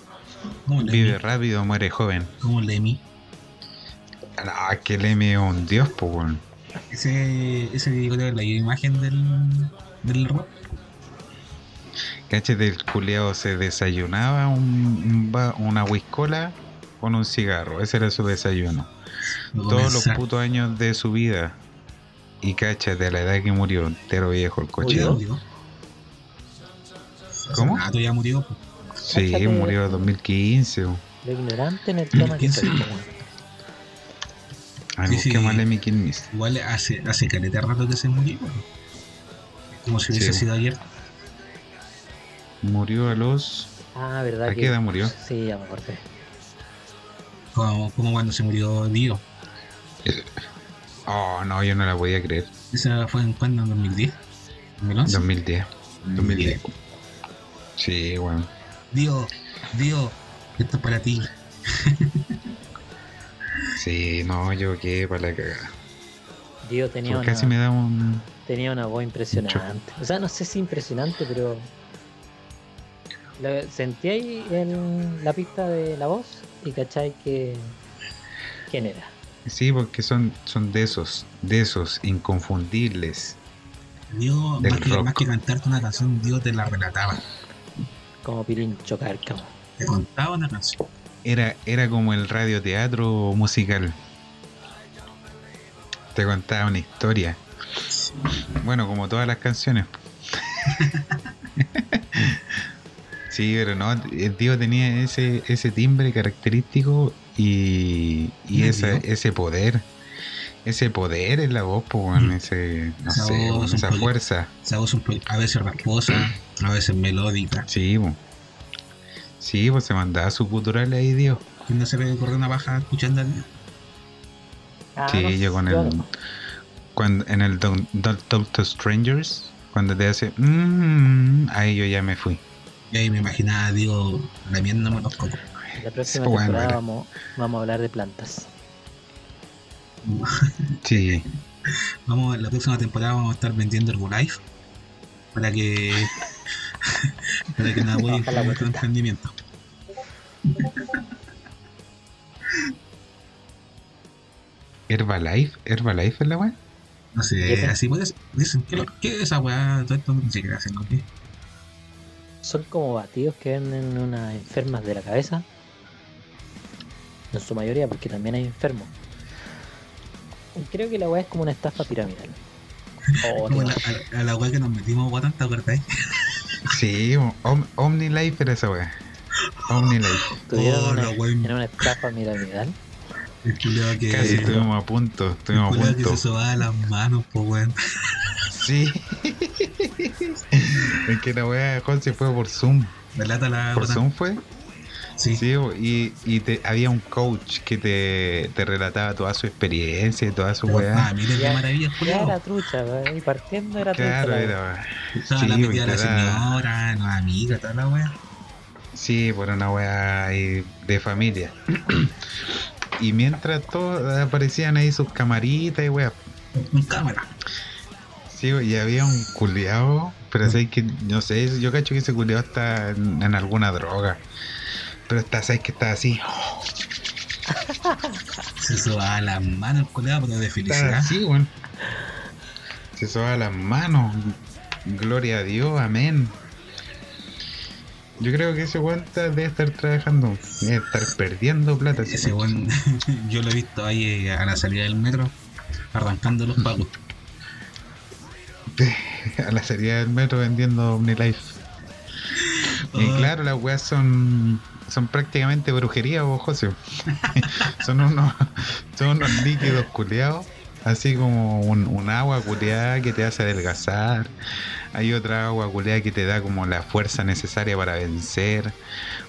Vive rápido, muere joven. Como Lemmy. Ah, que Lemmy es un dios, pues. Ese, ese es la imagen del, del rock. Cachete, el culeado se desayunaba un, un una whiskola con un cigarro. Ese era su desayuno. No Todos los putos años de su vida. Y cachate, a la edad que murió, entero viejo el coche. ¿Murió? ¿Cómo? Ah, tú ya murió. Sí, Cáchate. murió en 2015. weón. Lo ignorante en el tema que 15. soy, weón. Ah, Sí, busquemos sí. a Lemmy Kilmister. Igual hace, hace caleta de rato que se murió. Como si hubiese Sí. sido ayer. Murió a los. Ah, ¿verdad? ¿A que- qué edad murió? Sí, ya me acordé. Como, como cuando se murió Dio. Oh, no, yo no la podía creer. Esa fue en cuando, en 2010. 2011. 2010. 2010. Sí, weón. Dio, Dio, esto es para ti. Sí, no, yo qué para la cagada. Dio tenía Pues una, casi me da un. tenía una voz impresionante. O sea, no sé si impresionante, pero. Sentí ahí en la pista de la voz y cachai que. ¿Quién era? Sí, porque son, son de esos, de esos inconfundibles. Dios, Del más que, rock. más que cantarte una canción, Dios te la relataba. Como Pirincho Cárcamo. Te contaba una canción. Era, era como el radioteatro musical. Te contaba una historia. Bueno, como todas las canciones. sí, pero no, el tío tenía ese, ese timbre característico y, y ¿El esa- ese poder. Ese poder en la voz, pues, weón, ese, no Esa sé, voz, fuerza. Esa voz un a veces rasposa, a veces melódica. Sí, po. Sí, pues se mandaba su cultural ahí, Dios. ¿Y no se le ocurre una baja escuchando al Ah, Sí, no yo con yo el. no. Cuando, en el to Strangers, cuando te hace. "Mm", ahí yo ya me fui. Y ahí me imaginaba, digo, lamiéndome los cocos. La próxima Bueno, temporada vamos, vamos a hablar de plantas. Sí, Vamos, la próxima temporada vamos a estar vendiendo Herbalife para que para que Baja la con nuestro vueltita. emprendimiento. Herbalife, Herbalife es la weá. No sé, así puedes. Dicen, ¿qué, lo- qué es esa weá? Todo esto ni siquiera hacen lo que. Son como batidos que venden unas enfermas de la cabeza. En su mayoría, porque también hay enfermos. Y creo que la weá es como una estafa piramidal. Oh, Como la- a, a la weá que nos metimos ¿te acordáis? Sí, Om- OmniLife era esa weá. OmniLife. Tuvieron Oh, una, en una estafa piramidal. Que. Casi estuvimos a punto, estuvimos a culiao que punto. se sobaba las manos, pues weón. Sí. es que la weá Juan se fue por Zoom. Relata la ¿Por. Zoom fue? Sí. Y, y te, había un coach que te, te relataba toda su experiencia y toda su weá. Ah, de maravillas, Ya culiao. era trucha, weá, y partiendo era Claro, trucha. la weá. era. Estaba Sí, la metida de la señora, la amiga, toda la weá. Sí, por una weá de familia. y mientras todos aparecían ahí sus camaritas y weá. Con cámara. Sí, y había un culiao, pero sé que, no sé, yo cacho que ese culiao está en, en alguna droga. Pero está, sabes que está así. Se sobaba las manos el culiao, pero de Está felicidad. así, weón. Se soba las manos. Gloria a Dios, amén. Yo creo que ese está- debe estar trabajando, debe estar perdiendo plata. ese weón, yo lo he visto ahí eh, a la salida del metro, arrancando los pagos. A la salida del metro vendiendo OmniLife. Y Oh. claro, las weas son son prácticamente brujería, vos, José. son unos son unos líquidos culeados, así como un, un agua culeada que te hace adelgazar. Hay otra agua culeada que te da como la fuerza necesaria para vencer.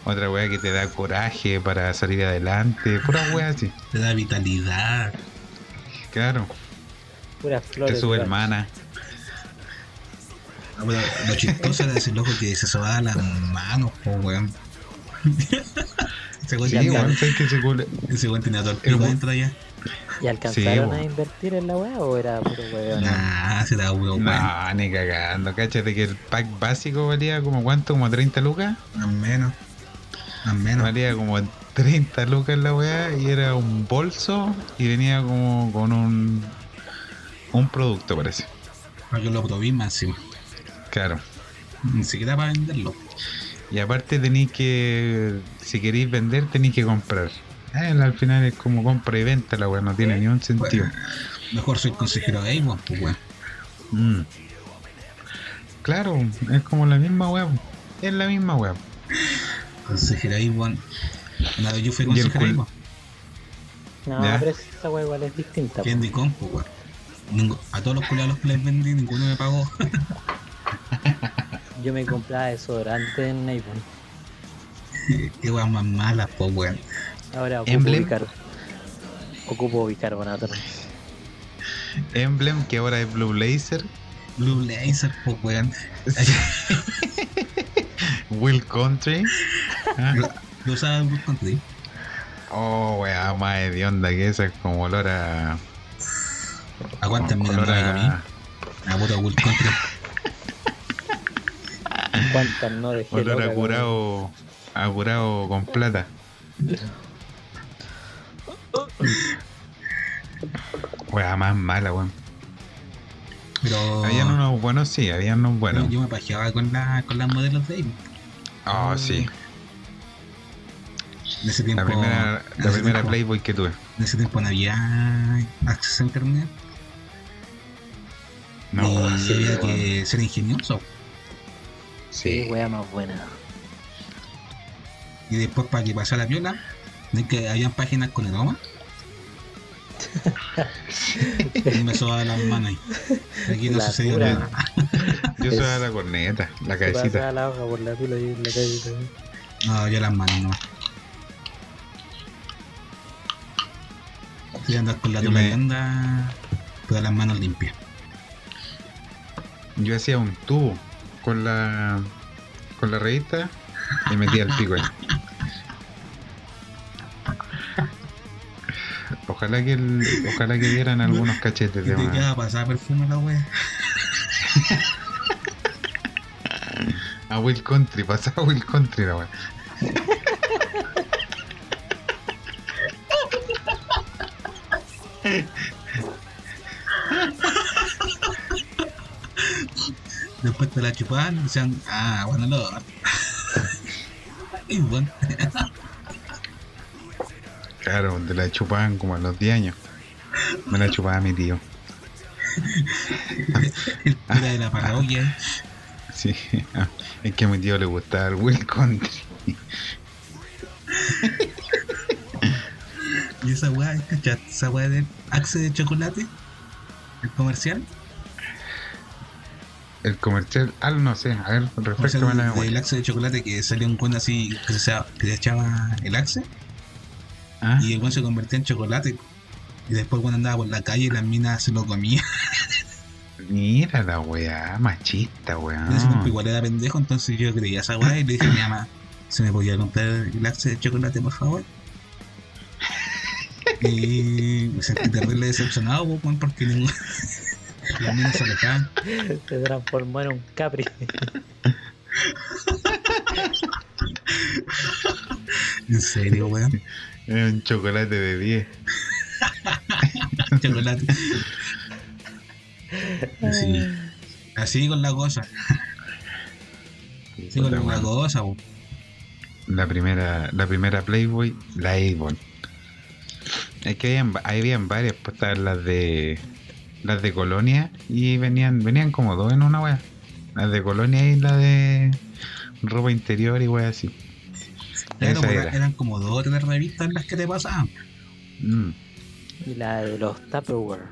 Otra wea que te da coraje para salir adelante. Pura wea así. Te da vitalidad. Claro. Puras flores. Te sube weá. el mana. No, pero Lo chistoso era ese loco que se sobaba las manos, po weón. ese weón Sí, tenía, weón, sabes que ese cule- ese weón tenía todo el pico dentro allá. ¿Y alcanzaron Sí, a invertir en la weá o era puro weón? Nah, se da puro weón. No, ni cagando. Cáchate que el pack básico valía como cuánto, como 30 lucas. Más menos. Más menos. Valía como 30 lucas la weá y era un bolso y venía como con un un producto parece. Para que lo probé más encima. Claro. Ni siquiera para venderlo. Y aparte tenéis que, si queréis vender, tenéis que comprar. Eh, al final es como compra y venta la weá, no tiene ni un sentido. Mejor soy consejero de Avon, pues weón. Mm. Claro, es como la misma weá. Es la misma weá. Consejero de Avon. Una vez yo fui consejero de Avon. No, Ya. pero esa weá igual es distinta. Con, pues weón. Ningu- A todos los culiados que les vendí, ninguno me pagó. Yo me compraba desodorante en Avon. Qué weas más malas, pues weón. Ahora ocupo Emblem. bicar- Ocupo bicarbonato. Emblem, que ahora es Blue Laser. Blue Laser, pues weón. Will Country. Ah, Lo usaba Blue Country. Oh, weá, más hedionda que esa, es como olor a. De comí. a. A puta Will Country. ¿Cuántas no dejé Olor loca a con- curado. A curado con plata. Weá, más mala, weón. Pero. Habían unos buenos, sí, habían unos buenos. Yo me pajeaba con, la, con las modelos de ahí. Oh, sí. En ese tiempo. La primera, la primera tiempo- Playboy que tuve. En ese tiempo no había acceso a internet. No, y sí, había que ser ingenioso. Sí, wea más buena. Y después para que pasara la viola, de que habían páginas con aroma. y me sobaba las manos ahí. Aquí no La sucedió pura. nada. Yo soy la corneta, la cabecita. la hoja por la tula y en la calle también. No, yo las manos no. Voy a andar con la tula me- y anda todas las manos limpias. Yo hacía un tubo con la con la revista y metía el pico ahí. Ojalá que el, ojalá que dieran algunos cachetes ¿Qué de más. pasar perfume la wea? A Will Country, pasaba Will Country la wea. Después te la chupaban y decían, ah, bueno, lo. y bueno, Claro, de la chupaban como a los 10 años. Me la chupaba mi tío. era de la parroquia. Sí, es que a mi tío le gustaba el Will Country. Y esa weá. Esa weá del Axe de chocolate, el comercial. El comercial, ah, no sé, a ver, refrescame la el, memoria. el Axe de chocolate que salía un cuento así, que se, que se echaba el Axe Ah, y el weón se convertía en chocolate. Y después cuando andaba por la calle las minas se lo comían. Mira la weá, machista, weá. En ese tiempo igual era pendejo, entonces yo creía esa weá y le dije a mi mamá, ¿se me podía comprar el Axe de chocolate por favor? Y me sentí terrible decepcionado, weón, porque ningún- las minas se alejaban. Se transformó en un capri. En serio, weón. Era un chocolate de 10. chocolate. Sí. Así con la cosa. Así con la weón. cosa, po. La primera, la primera Playboy, la Avon. Es que habían, habían varias, pues estaban las de las de Colonia y venían, venían como dos en una wea. Las de Colonia y la de ropa interior y wea así. Claro, era. eran como dos o tres revistas las que te pasaban. Mm, Y la de los Tupperware.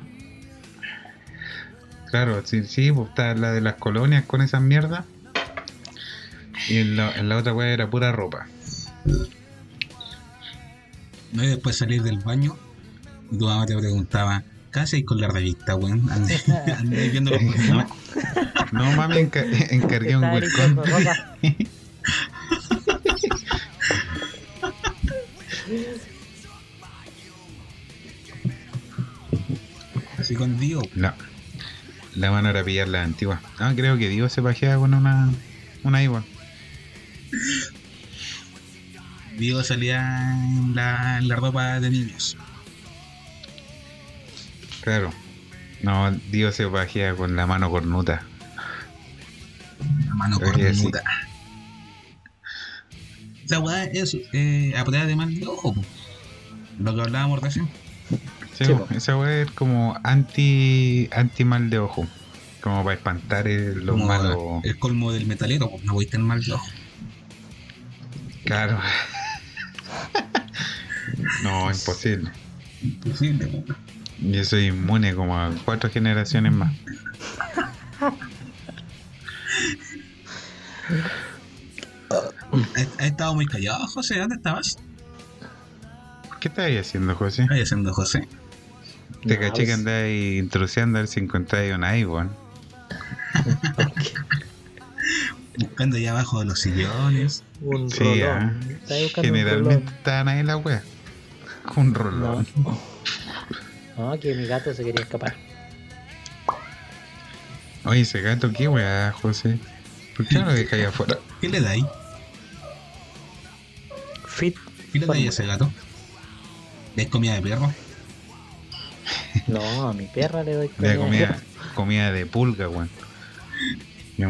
claro, sí, sí, pues estaba la de las colonias con esas mierdas. Y en la, en la otra wea era pura ropa. ¿no? Y después salir del baño y tu mamá te preguntaba, ¿qué hacéis con la revista, weón? Andé, andé viendo los perfumes. No mami, enca- encargué un ropa. Así con Dio. No. La van a pillar la antigua. Ah, creo que Dios se pajeaba con una, una igual. Dio salía en la, en la ropa de niños. Claro. No, Dios se pajea con la mano cornuta. La mano Creo cornuda. Esa weá es eh, de mal de ojo. Lo que hablábamos recién. Sí, Sí, esa weá es como anti, anti mal de ojo. Como para espantar el- los Como malos. el colmo del metalero, no voy a tener mal de ojo. Claro. no, imposible. Imposible, po. Yo soy inmune como a cuatro generaciones más. Has estado muy callado, José. ¿Dónde estabas? ¿Qué estáis haciendo, José? Ahí haciendo José. Te No, caché que andáis intrusiando a ver si encontráis una Ivonne. Buscando allá abajo de los sillones. Un Sí, rolón. ah. Buscando un Generalmente rolón. estaban ahí las weas. Un rolón. No, que mi gato se quería escapar. Oye, ese gato, ¿qué weá, José? ¿Por qué no lo dejáis afuera? ¿Qué le dais? Fit. ¿Qué le dais a ese gato? ¿Es comida de perro? No, a mi perra le doy De comida. comida, comida de pulga, weón. No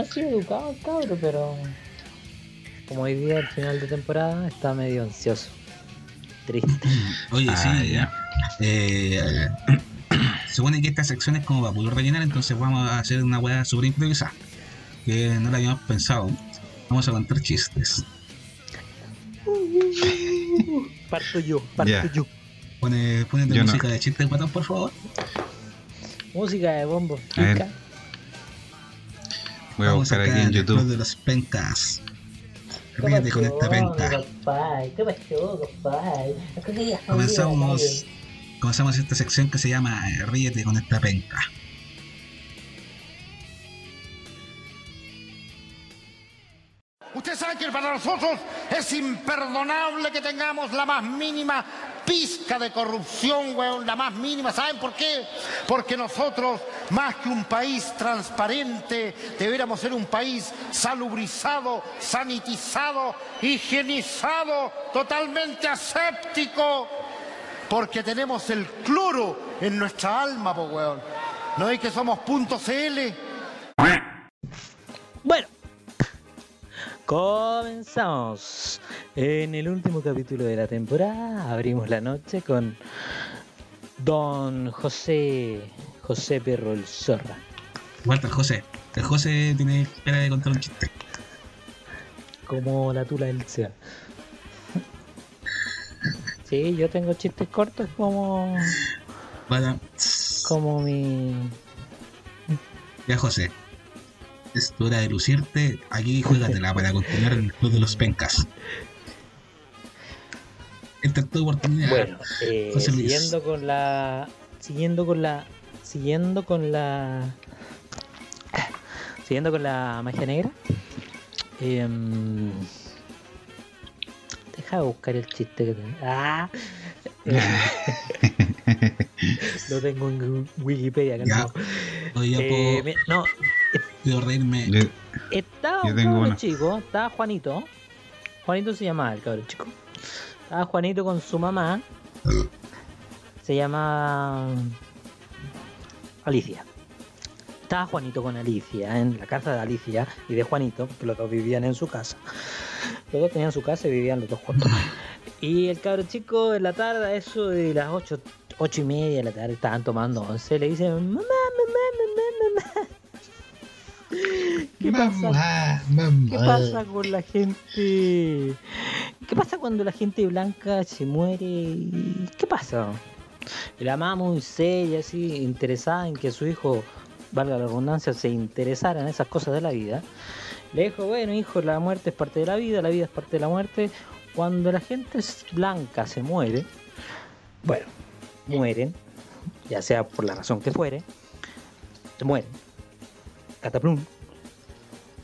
ha sido educado el cabro, pero como hoy día al final de temporada está medio ansioso. Triste. Oye, Ah, sí. ya. Eh, se supone que esta sección es como para poder rellenar, entonces vamos a hacer una weá súper improvisada. Que no la habíamos pensado. Vamos a contar chistes. Parto yo, parto yo. Pone, Yo no. música de chistes, guatón, por favor. Música de bombo. A. Voy a Vamos buscar aquí sacar en Los YouTube. de los pencas. Ríete con esta penca. ¿Qué pasó, compadre? Comenzamos, comenzamos esta sección que se llama eh, Ríete con esta penca. Usted sabe que para nosotros es imperdonable que tengamos la más mínima pizca de corrupción, weón, la más mínima. ¿Saben por qué? Porque nosotros, más que un país transparente, deberíamos ser un país salubrizado, sanitizado, higienizado, totalmente aséptico, porque tenemos el cloro en nuestra alma, po, weón. ¿No es que somos punto CL? Bueno, comenzamos. En el último capítulo de la temporada abrimos la noche con Don José José Perro el Zorra. Walter José. El José tiene espera de contar un chiste. Como la tula del Seba. Sí, yo tengo chistes cortos como Bueno, como mi ya José. Es tu hora de lucirte. Aquí juégatela para continuar en el club de los pencas. Es tu oportunidad. Bueno, eh, José Luis. siguiendo con la. Siguiendo con la. Siguiendo con la. Siguiendo con la magia negra. em, deja de buscar el chiste que tengo. ¡Ah! Eh, lo tengo en Wikipedia. Ya. calmado. Ya Eh, no, reírme. Yo- estaba Yo un tengo una. chico, estaba Juanito. Juanito se llamaba el cabrón chico. Estaba Juanito con su mamá. Se llama Alicia. Estaba Juanito con Alicia en la casa de Alicia y de Juanito, porque los dos vivían en su casa. Los dos tenían su casa y vivían los dos juntos. Y el cabro chico en la tarde, a eso de las ocho, ocho y media de la tarde, estaban tomando once. Le dice, mamá, mamá, mamá, mamá. ¿Qué pasa? ¿Qué pasa con la gente? ¿Qué pasa cuando la gente blanca se muere? ¿Qué pasa? La mamá muy seria, así, interesada en que su hijo, valga la redundancia, se interesara en esas cosas de la vida. Le dijo, bueno hijo, la muerte es parte de la vida, la vida es parte de la muerte. Cuando la gente es blanca se muere, bueno, mueren, ya sea por la razón que fuere, se mueren. Cataplum.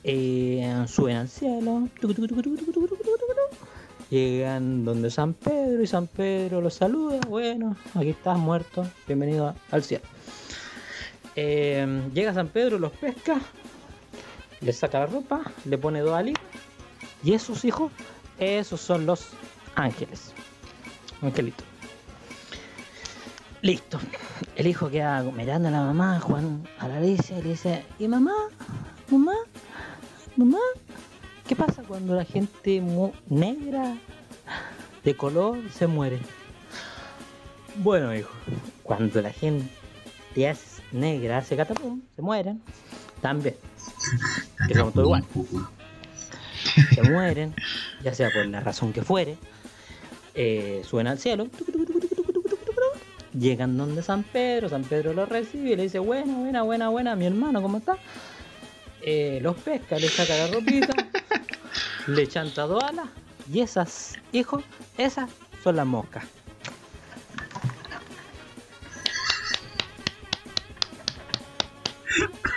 Eh, suben al cielo. Llegan donde San Pedro y San Pedro los saluda. Bueno, aquí estás muerto. Bienvenido al cielo. Eh, llega San Pedro, los pesca, le saca la ropa, le pone dos alí y esos hijos, esos son los ángeles. Angelitos. Listo. El hijo queda mirando a la mamá, Juan, a la Alicia, y le dice, ¿y mamá? ¿Mamá? ¿Mamá? ¿Qué pasa cuando la gente negra de color se muere? Bueno, hijo, cuando la gente es negra hace catapum, se mueren, también. que somos todos igual. Se mueren, ya sea por la razón que fuere, eh, suben al cielo, llegan donde San Pedro, San Pedro los recibe y le dice, buena, buena, buena, buena, mi hermano, ¿cómo está? Eh, los pesca, le saca la ropita, le chanta dos alas y esas, hijo, esas son las moscas.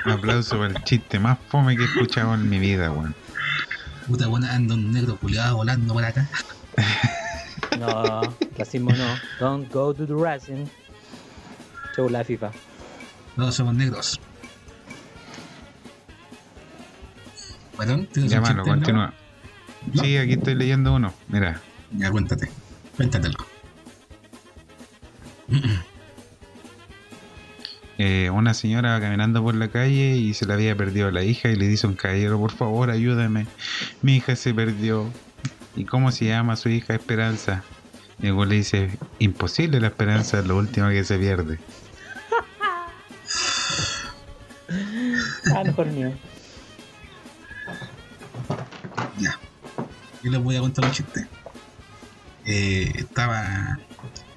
Un aplauso para el chiste más fome que he escuchado en mi vida, weón. Puta buena, anda un negro culiado volando por acá. No, racismo no. Don't go to the racing. Show la FIFA. Todos somos negros. Perdón, ¿tienes un Llámalo, chiste, no? continúa. No. Sí, aquí estoy leyendo uno. Mira, Ya, cuéntate. Cuéntatelo. eh, una señora va caminando por la calle y se le había perdido a la hija y le dice a un caballero, por favor, ayúdame. Mi hija se perdió. ¿Y cómo se llama su hija Esperanza? Y le dice, imposible la esperanza es lo último que se pierde. Ah, mejor mío. Ya. Yo les voy a contar un chiste. Eh, estaba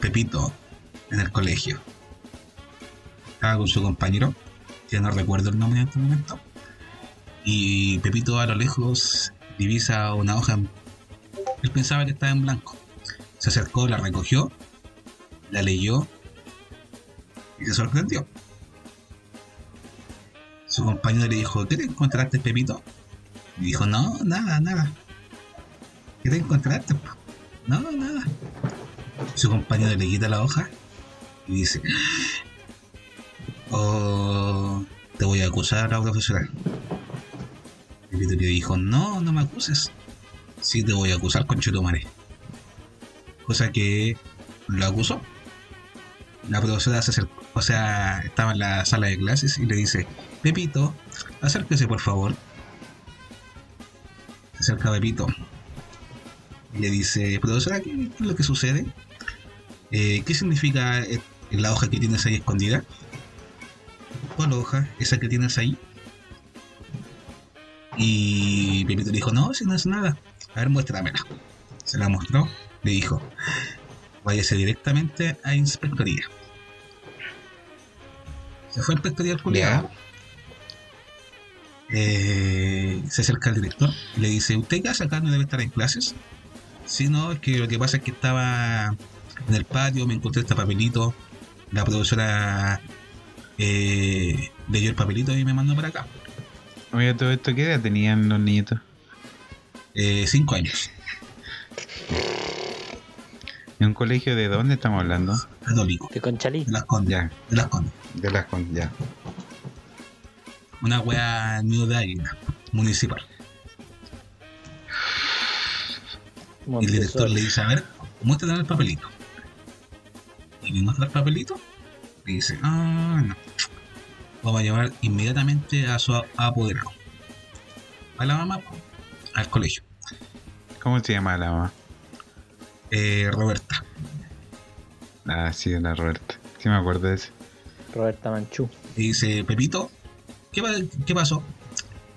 Pepito en el colegio. Estaba con su compañero, que no recuerdo el nombre en este momento. Y Pepito a lo lejos divisa una hoja. en- Él pensaba que estaba en blanco. Se acercó, la recogió, la leyó y se sorprendió. Su compañero le dijo, ¿qué te encontraste, Pepito? Y dijo, no, nada, nada. ¿Qué te encontraste? po?". No, nada. Su compañero le quita la hoja y dice, oh, te voy a acusar a. Y Pepito le dijo, no, no me acuses. Sí te voy a acusar con Chetumare. Cosa que lo acusó. La profesora se acercó, o sea, estaba en la sala de clases y le dice, Pepito, acérquese por favor. Se acerca Pepito y le dice, profesora, ¿qué es lo que sucede? Eh, ¿Qué significa eh, la hoja que tienes ahí escondida? ¿Cuál hoja? ¿Esa que tienes ahí? Y Pepito le dijo, no, si no es nada. A ver, muéstramela. Se la mostró. Le dijo, váyase directamente a inspectoría. Se fue a inspectoría al. Eh, se acerca al director y le dice, ¿usted qué hace acá? ¿No debe estar en clases? Sí, no, es que lo que pasa es que estaba en el patio, me encontré este papelito, la profesora eh, leyó el papelito y me mandó para acá. Oye, todo esto, ¿qué edad tenían los niñitos? Eh, cinco años, ¿En un colegio de dónde estamos hablando? católico, De Conchalí. de las condes, Ya, de las condes. de las con... Ya. Una wea nido de águila, municipal. Y el director le dice, a ver, muéstrame el papelito. Y le muestra el papelito. Y dice, ah, no. Vamos a llevar inmediatamente a su apoderado. A la mamá, al colegio. ¿Cómo se llama la mamá? Eh, Roberta. Ah, sí, la Roberta. Sí me acuerdo de eso. Roberta Manchú. Y dice, Pepito, ¿qué, qué pasó?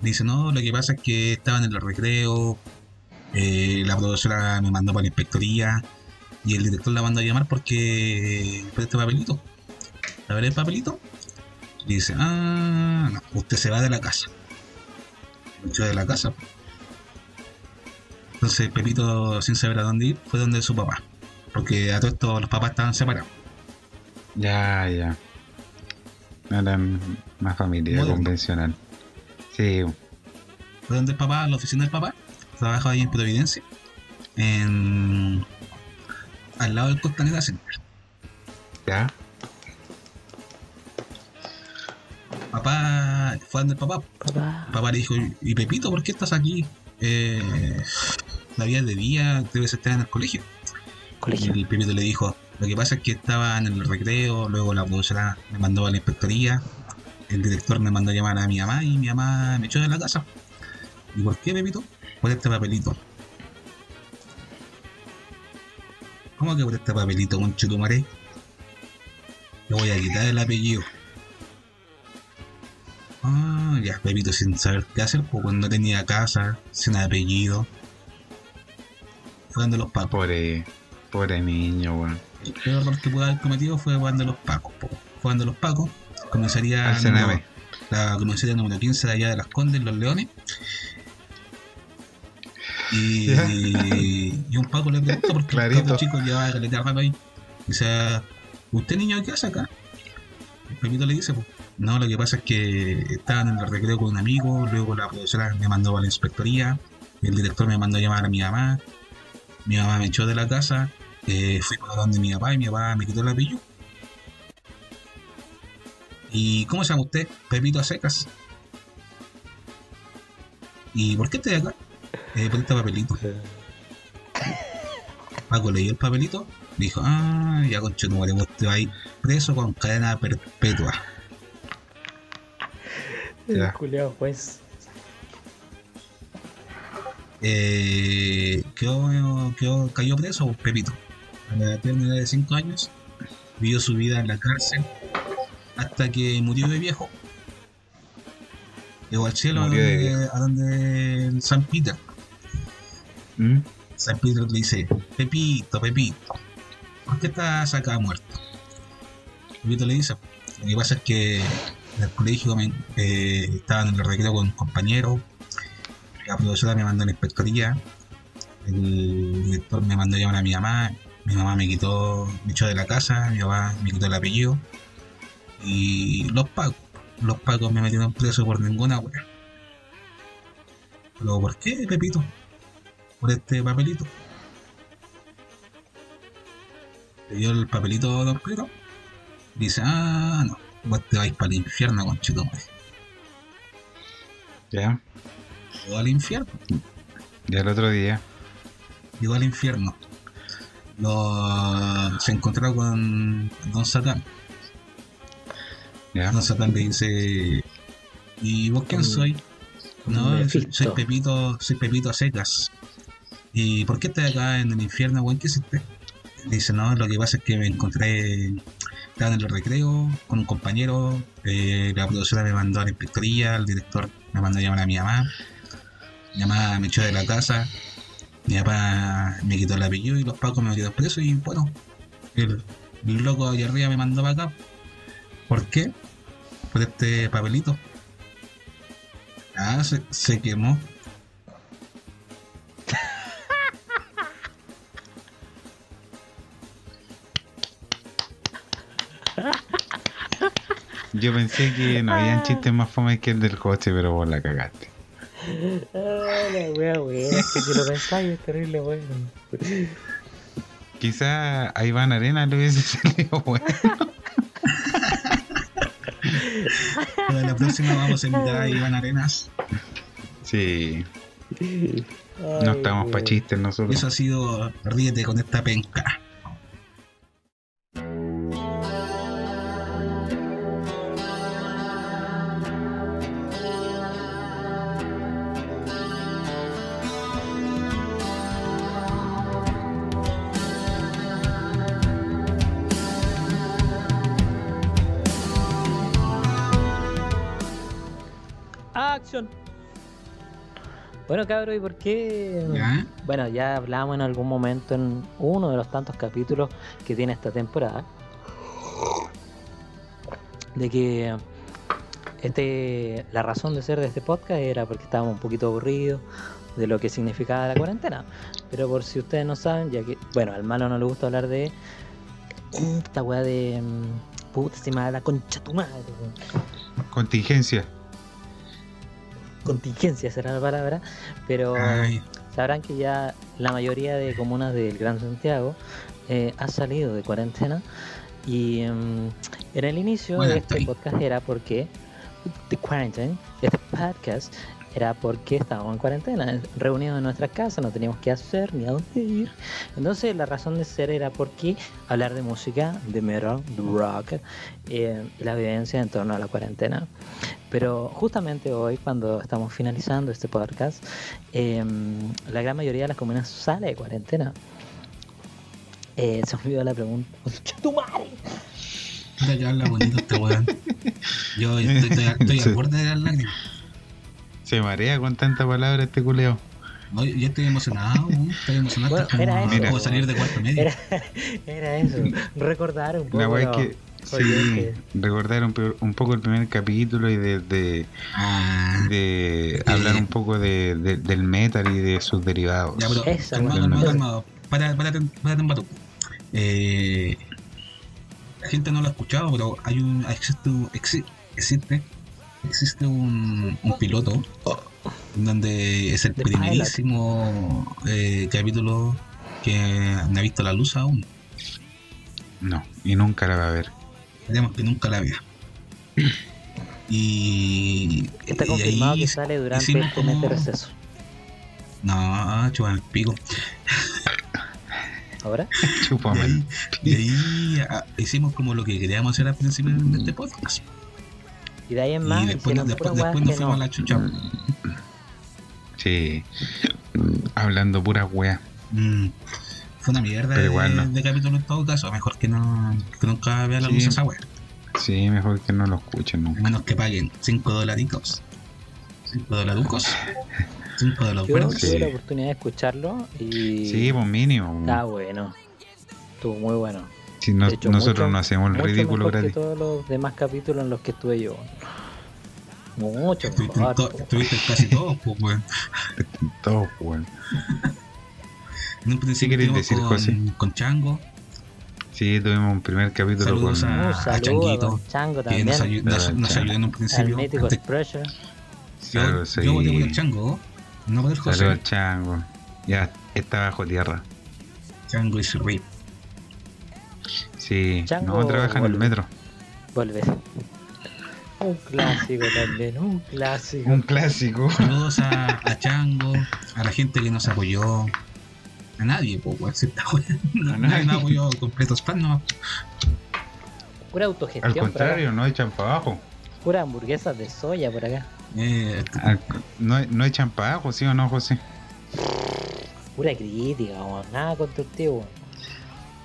Dice, no, lo que pasa es que estaban en el recreo, eh, la profesora me mandó para la inspectoría y el director la mandó a llamar porque por este papelito. A ver el papelito. Y dice, ah, no, usted se va de la casa. Echó de la casa. Entonces Pepito, sin saber a dónde ir, fue donde su papá. Porque a todo esto los papás estaban separados. Ya, ya. No eran más familia Moderno. convencional. Sí, fue donde el papá, la oficina del papá, trabajaba ahí en Providencia, en al lado del Costanera Center. ya. Papá fue donde el papá. Papá. Papá le dijo, ¿y Pepito, por qué estás aquí? Eh, la vida de día debes estar en el colegio. Colegio. Y el Pepito le dijo, lo que pasa es que estaba en el recreo, luego la profesora me mandó a la inspectoría, el director me mandó a llamar a mi mamá y mi mamá me echó de la casa. ¿Y por qué, Pepito? Por este papelito. ¿Cómo que por este papelito, con chutumaré? Le voy a quitar el apellido. Ah, ya, Pepito sin saber qué hacer, pues cuando tenía casa, sin apellido. Donde los papás. Pobre, pobre niño, weón. El peor error que pudo haber cometido fue cuando los pacos. po. Fue cuando los pacos comenzaría la comisaría número 15 de allá de las Condes, Los Leones. Y, un paco le pregunta porque Clarito. el cabro chico llevaba caleta rato ahí. Dice, ¿usted niño qué hace acá? El Pepito le dice, pues, no, lo que pasa es que estaban en el recreo con un amigo, luego la profesora me mandó a la inspectoría, el director me mandó a llamar a mi mamá, mi mamá me echó de la casa, eh, fui para donde mi papá y mi papá me quitó el apellido. ¿Y cómo se llama usted? Pepito a secas. ¿Y por qué estoy acá? Eh, por este papelito. Paco leyó el papelito, dijo, ah, ya con Chetumare, usted va a ir preso con cadena perpetua. Ya. Culeado, pues. Eh, quedó, quedó- cayó preso, Pepito. A la término de 5 años, vivió su vida en la cárcel hasta que murió de viejo. Llegó al cielo a donde, viejo. a donde San Peter. ¿Mm? San Pedro le dice, Pepito, Pepito, ¿por qué estás acá muerto? Pepito le dice, lo que pasa es que en el colegio me, eh, estaba en el recreo con un compañero, la profesora me mandó a la inspectoría, el director me mandó a llamar a mi mamá, mi mamá me quitó, me echó de la casa, mi papá me quitó el apellido, y los pagos, los pagos me metieron preso por ninguna wea. Pero ¿por qué, Pepito? por este papelito. Le dio el papelito Don Pedro. Dice, ah, no, vos te vais para el infierno, conchito. Ya. Llegó al infierno, Ya el otro día. llegó al infierno. Lo, se encontró con Don Satán. Ya. Don Satán le dice, ¿y vos quién Con- soy? con No, soy, Pepito, soy Pepito a secas. ¿Y por qué estás acá en el infierno, weón? ¿Qué hiciste? Dice, no, lo que pasa es que me encontré, estaba en el recreo con un compañero, eh, la profesora me mandó a la inspectoría, el director me mandó a llamar a mi mamá, mi mamá me echó de la casa, mi papá me quitó el apellido y los pacos me metieron preso y bueno, el, loco allá arriba me mandó para acá. ¿Por qué? Por este papelito. Ah, se, se quemó. Yo pensé que no habían chistes más fome que el del coche, pero vos la cagaste. Ah, la wea, wea. Es que si lo pensáis es terrible, weón. Quizá a Iván Arena le hubiese salido bueno. Para la próxima vamos a invitar a Iván Arenas. Sí, no estamos pa' chistes nosotros. Eso ha sido Ríete con esta penca. Bueno, cabro, ¿y por qué? ¿Ya? Bueno, ya hablamos en algún momento en uno de los tantos capítulos que tiene esta temporada. De que este la razón de ser de este podcast era porque estábamos un poquito aburridos de lo que significaba la cuarentena. Pero por si ustedes no saben, ya que, bueno, al malo no le gusta hablar de esta weá de mm, puta se me da la concha tu madre. Contingencia. Contingencia será la palabra, pero Ay, sabrán que ya la mayoría de comunas del Gran Santiago eh, ha salido de cuarentena y mm, en el inicio Bueno, de este estoy. podcast era porque The Quarantine, este podcast era porque estábamos en cuarentena, reunidos en nuestra casa, no teníamos qué hacer ni a dónde ir. Entonces la razón de ser era porque hablar de música, de metal, de rock, eh, y la vivencia en torno a la cuarentena. Pero justamente hoy, cuando estamos finalizando este podcast, eh, la gran mayoría de las comunas sale de cuarentena. Eh, se me olvidó la pregunta. ¡Concha tu madre! que habla bonito este weón. Yo estoy, estoy, estoy al borde de las lágrimas. Se marea con tanta palabra este culeo. No, yo estoy emocionado, weón. estoy emocionado. Bueno, hasta como, era eso, como salir de cuarto medio. Era, era eso, recordar un poco. La es sí, recordar un, pe- un poco el primer capítulo y de, de, Ah, de hablar un poco de, de- del metal y de sus derivados. ya, pero Esa, calmado, calmado, calmado. Para, para, para, para, Eh, la gente no lo ha escuchado, pero hay un, existe, un- exi- existe, existe un, un piloto donde es el The primerísimo eh, capítulo que no ha visto la luz aún. No, y nunca la va a ver. Esperemos que nunca la vea. Y. Está y confirmado ahí que sale durante este mes de como- receso. No, chupan el pico. ¿Ahora? Ahí, y ahí, ah, hicimos como lo que queríamos hacer al principio de este podcast. Y de ahí en más, y después, hicieron después, después nos fuimos a no. la chucha. Sí. Hablando pura wea. Mm, fue una mierda de, igual no. de capítulo en todo caso. Mejor que no que nunca vea la Sí. luz esa wea. Sí, mejor que no lo escuchen A nunca. menos que paguen 5 dolaritos. 5 dolarucos. 5 de los Yo buenos. tuve Sí. la oportunidad de escucharlo y. Sí, pues mínimo. Está bueno. Estuvo muy bueno. Si no- hecho, nosotros mucho- no hacemos el ridículo mejor que gratis. todos los demás capítulos en los que estuve yo. Mucho Estuviste, en mejor. to- estuviste en casi todos, pues, weón. Todo, weón. En un principio querés estuvimos decir, José? con, Chango, Sí, tuvimos un primer capítulo Saludos con. a- saludo a Changuito, Don Chango que nos, también. ayu- nos- Claro, nos Chango. ayudó en un principio. Antes- yo, sí. yo voté por el Chango, no por el Saludos José. al chango. Ya, está bajo tierra. Chango y su rey. Sí, Chango no trabaja en el vuelve. metro. Volver. Un clásico también, un clásico. Un clásico. Saludos a, a Chango, a la gente que nos apoyó. A nadie, pues, weón. si esta weá- no- A Nadie nos apoyó completo spam, no. Pura Al autogestión. acá. contrario, no echan para abajo. Pura hamburguesas de soya por acá. Eh, Al- no, no echan para abajo, ¿sí o no, José? Pura crítica, weón. Nada constructivo. weón.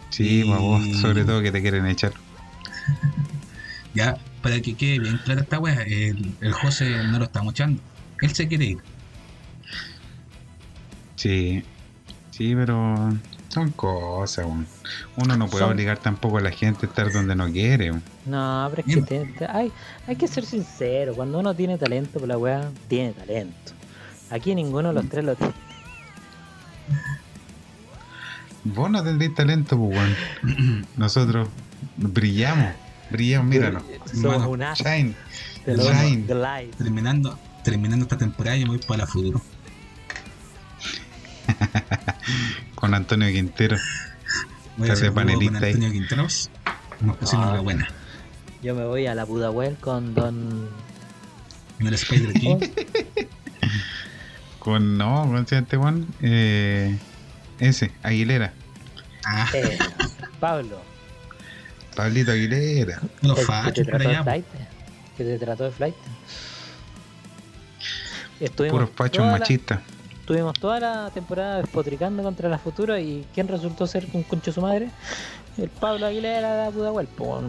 Sí, Y- vos, sobre todo que te quieren echar. ya, para que quede bien clara esta weá, el, el José no lo está mochando. Él se quiere ir. Sí, sí, pero son cosas. Uno no puede Son- obligar tampoco a la gente a estar donde no quiere. No, pero es que Bien. te- te- hay, hay que ser sincero. Cuando uno tiene talento por la weá, tiene talento. Aquí ninguno de los tres lo tiene. Vos no tendréis talento, pues, weón. Nosotros brillamos, brillamos, míranos. Somos un as Shine. Shine. terminando, terminando esta temporada, yo me voy para la futuro. Con Antonio Quintero. Voy a hacer con panelista ahí. Antonio Quinteros. Nos pusimos Ah. la buena. Yo me voy a la Pudahuel con Don. En el Spider King. Con, no, con este weón. Eh, ese, Aguilera. Ah, eh, Pablo. Pablito Aguilera. los el que te fachos por trató de allá. flight. Que te trató de flight. Estuvimos Puros la- machistas. Tuvimos toda la temporada despotricando contra la futura y ¿quién resultó ser un concho su madre? El Pablo Aguilera de la Pudahuel, po.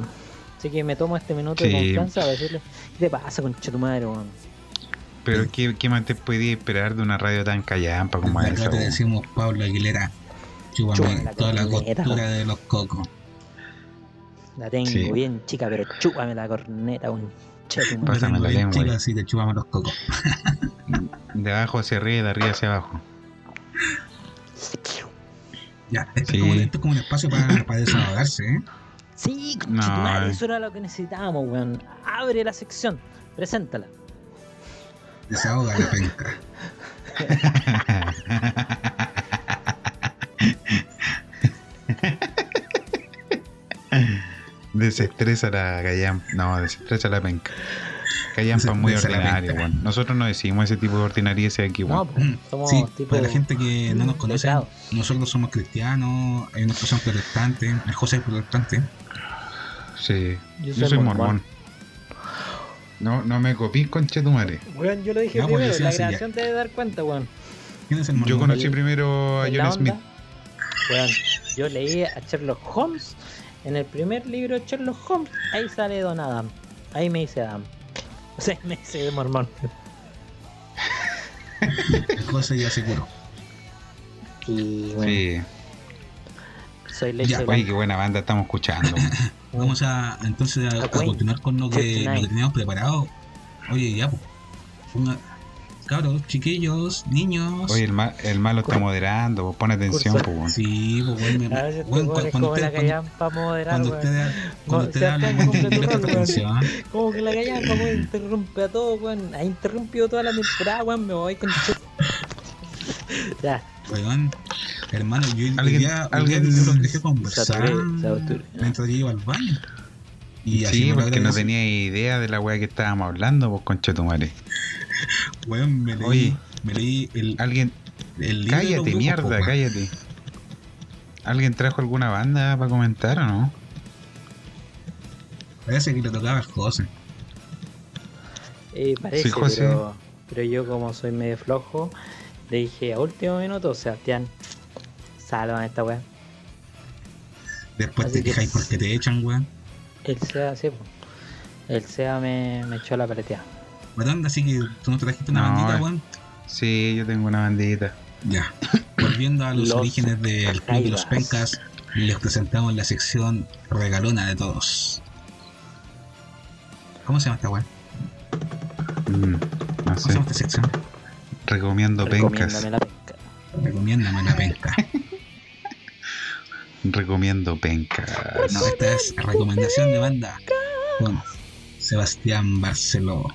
Así que me tomo este minuto de confianza para decirle, ¿qué te pasa, concha tu madre, weón? Pero ¿qué, qué más te podía esperar de una radio tan callampa como Acá esa? te decimos Pablo Aguilera. Chúpame Chúpame la toda la costura de los cocos. La tengo Sí. bien chica, pero chúpame la corneta, un Pásame la lengua así que chúpame los cocos. De abajo hacia arriba y de arriba hacia abajo. Ya, esto, Sí. es, como, esto es como un espacio para, para desahogarse, ¿eh? Sí, No, madre, eso era lo que necesitábamos, weón. Abre la sección, preséntala. Desahoga la penca. Desestresa la callampa. No, desestresa la penca. Callampa es muy penca. weón. Nosotros no decimos ese tipo de ordinariedad aquí, No, weón. pues, somos Sí, tipo. para la gente que no nos conoce, nosotros somos cristianos, hay unos que son protestantes, el José es protestante. Sí. Yo Yo soy soy, mormón. mormón. No, no me copís, conchetumare. Weón, yo lo dije Ya, pues, primero, la grabación te debe dar cuenta, weón. ¿Quién es el Yo conocí primero a John Smith. weón, yo leí a Sherlock Holmes. En el primer libro de Sherlock Holmes, ahí sale Don Adam. Ahí me dice Adam. O sea, me dice mormón. El José ya seguro. Y bueno, Sí. soy leche Ya. Oye, qué buena banda estamos escuchando. Vamos a entonces a, continuar con lo que, lo que 59. teníamos preparado. Oye, ya, pues. Cabros, chiquillos, niños. Oye, el, ma- el malo está moderando, pues, pon atención, pues. Sí, pues bueno, A ver si este bueno, es cuando, usted, cuando, callampa moderar, cuando weón. usted, cuando No, usted habla, presta atención. Como que la callampa, weón, interrumpe a todo, weón. Ha interrumpido toda la temporada, weón. Me voy con Ya, Weón, Hermano, yo Alguien- día, alguien- día yo lo dejé Se conversar mientras yo iba al baño. Y así Sí, porque no tenía idea de la weá que estábamos hablando, pues conchetumare. Weón, me leí, Oye. me leí el, Alguien, el cállate, grupos, mierda, po, cállate. ¿Alguien trajo alguna banda para comentar o no? Parece que le tocaba al José. Eh, parece, Sí, José. pero, pero yo como soy medio flojo, le dije a último minuto, Sebastián, salva esta weá. Después Así te que- quejáis porque te echan, weón. El SEA, sí, po. El SEA me, me echó la paleteada. Weón, así que tú no trajiste una No, bandita, eh. weón. Sí, yo tengo una bandita. Ya. Volviendo a los, Los orígenes del Club de los. Pencas, les presentamos la sección regalona de todos. ¿Cómo se llama esta weón? Mm, no ¿Cómo se llama esta sección? Recomiendo pencas. Recomiéndame la penca. Recomiéndame la penca. Recomiendo pencas. No, esta es recomendación de banda con Sebastián Barceló.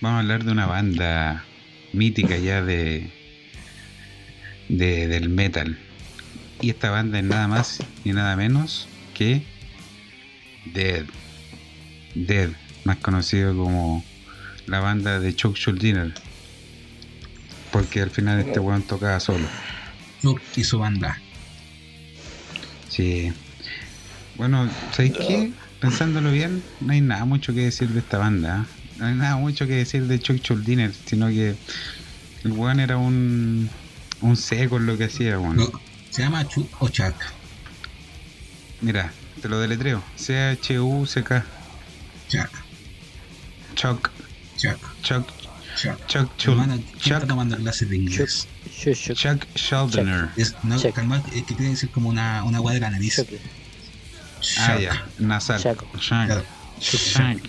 Vamos a hablar de una banda mítica ya de, de del metal. Y esta banda es nada más y nada menos que Dead. Dead, más conocido como la banda de Chuck Schuldiner. Porque al final este weón tocaba solo. Chuck y su banda. Sí. Bueno, ¿sabéis qué? Pensándolo bien, no hay nada mucho que decir de esta banda. ¿eh? No hay nada mucho que decir de Chuck Schuldiner, sino que el weón era un, un seco en lo que hacía, weón. No, ¿Se llama Chuck o Chuck? Mira, te lo deletreo. C-H-U-C-K. Chuck. Chuck, Chuck. Chuck, Chuck. Chuck, Chul- Hermano, ¿quién está Chuck, tomando clases de inglés? Shuk, shuk, Chuck Schuldiner. Es, no, calma, es que tiene que ser como una, una agua de la nariz. Ah, Chuck. ya, nasal. Chuck. Chuck.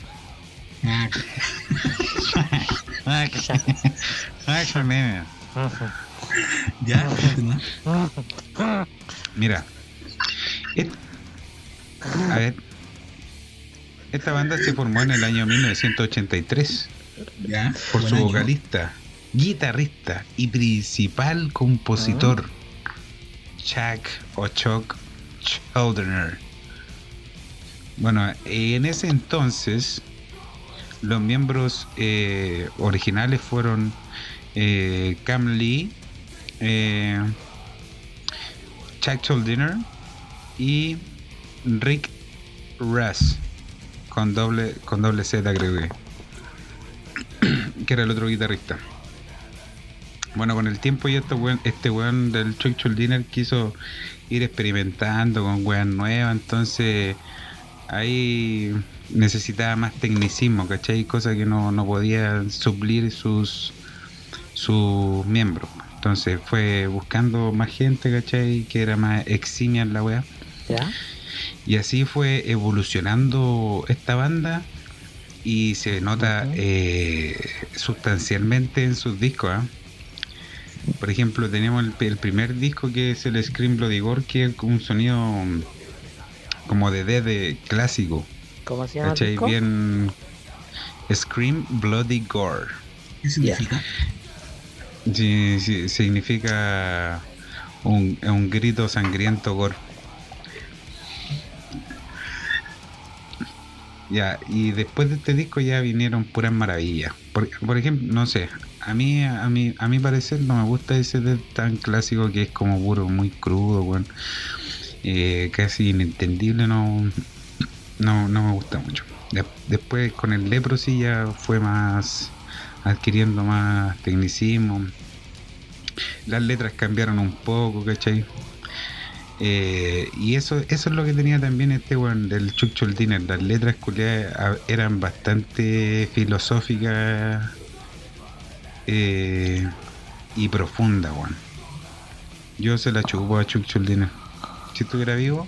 Ya. Mira. A ver. Esta banda se formó en el año 1983 Ya. por su año. vocalista, guitarrista y principal compositor, Chuck o Chuck. Bueno, en ese entonces los miembros eh, originales fueron eh, Cam Lee, eh, Chuck Schuldiner y Rick Russ con doble con doble Z creo que era el otro guitarrista. Bueno, con el tiempo ya este weón, este weón del Chuck Schuldiner quiso ir experimentando con weas nuevas, entonces ahí necesitaba más tecnicismo, ¿cachai? Cosa que no, no podía suplir sus sus miembros. Entonces fue buscando más gente, ¿cachai? Que era más eximia en la wea. ¿Ya? Y así fue evolucionando esta banda y se nota eh, sustancialmente en sus discos. ¿ah? Por ejemplo, tenemos el, el primer disco que es el Scream Bloody Gore, que es un sonido como de D de clásico. ¿Cómo se llama? Bien. Scream Bloody Gore. ¿Qué significa? Sí, sí, significa un, un grito sangriento gore. Ya, y después de este disco ya vinieron puras maravillas. Por, por ejemplo, no sé, a mí, a mí, a mi parecer no me gusta ese death tan clásico que es como puro, muy crudo, weón. Eh, casi inentendible, no, no, no me gusta mucho. De- después con el Leprosy ya fue más adquiriendo más tecnicismo. Las letras cambiaron un poco, ¿cachai? Eh, y eso, eso es lo que tenía también este weón del Chuck Schuldiner. Las letras culiadas eran bastante filosóficas eh, y profundas, weón. Yo se la chupo a Chuck Schuldiner. Si estuviera vivo,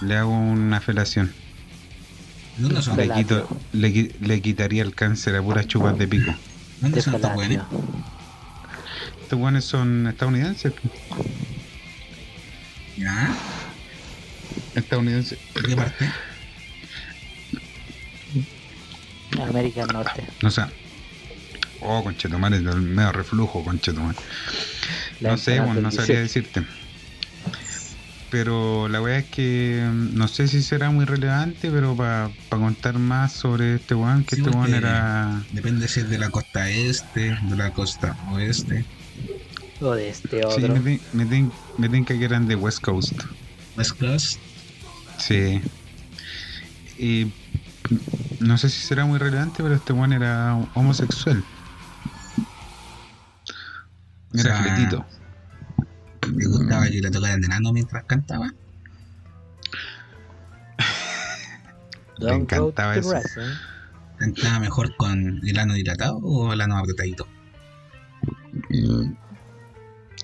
le hago una felación. ¿Dónde son? Le, quito, le, qui- le quitaría el cáncer a puras chupas de pico. ¿Dónde son estos weones? Estos weones son estadounidenses. Ya. Estadounidenses. ¿De qué parte? América del Norte. No sé. Oh, conchetumare, el medio reflujo, conchetumare. La no sé, bueno, no sabría 18. decirte. Pero la weá es que mm, no sé si será muy relevante, pero para contar más sobre este weón, que Sí, este weón era. Depende si es de la costa este, de la costa oeste. O de este Sí, otro. me, tin- me, tin- me tinca que eran de West Coast. West Coast. Sí. Y no sé si será muy relevante, pero este weón era homosexual. O Era sea, fletito. Le gustaba que le tocaran de nano mientras cantaba. Le encantaba eso. ¿Cantaba mejor con el ano dilatado o el ano apretadito?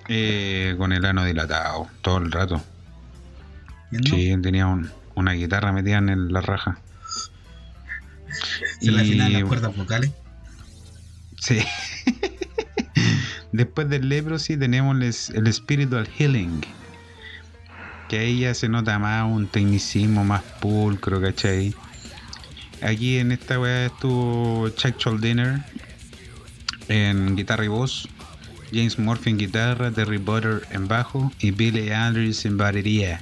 Eh, con el ano dilatado, todo el rato. ¿Entiendo? Sí, él tenía un- una guitarra metida en la raja. Se le afinan Y- las cuerdas vocales. Sí. Después del leprosy tenemos el spiritual healing. Que ahí ya se nota más un tecnicismo más pulcro, ¿cachai? Aquí en esta weá estuvo Chuck Schuldiner en guitarra y voz, James Murphy en guitarra, Terry Butter en bajo y Billy Andrews en batería.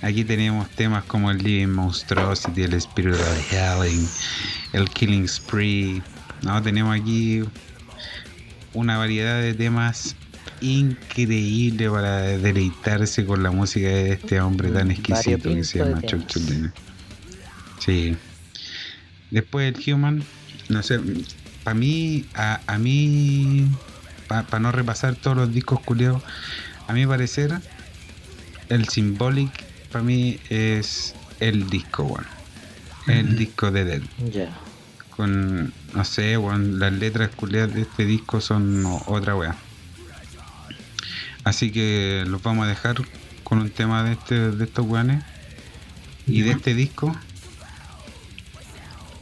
Aquí tenemos temas como el Living Monstrosity, el Spiritual Healing, el Killing Spree. No, tenemos aquí una variedad de temas increíble para deleitarse con la música de este hombre tan Mm, exquisito que se llama Chuck. Sí. Después el Human, no sé, para mí, a, a mí, para no repasar todos los discos culiados, a mi parecer, el Symbolic para mí es el disco, bueno. El disco de Dead. Ya. Con, no sé, bueno, las letras culiadas de este disco son otra wea. Así que los vamos a dejar con un tema de, este, de estos weones. Y de este disco,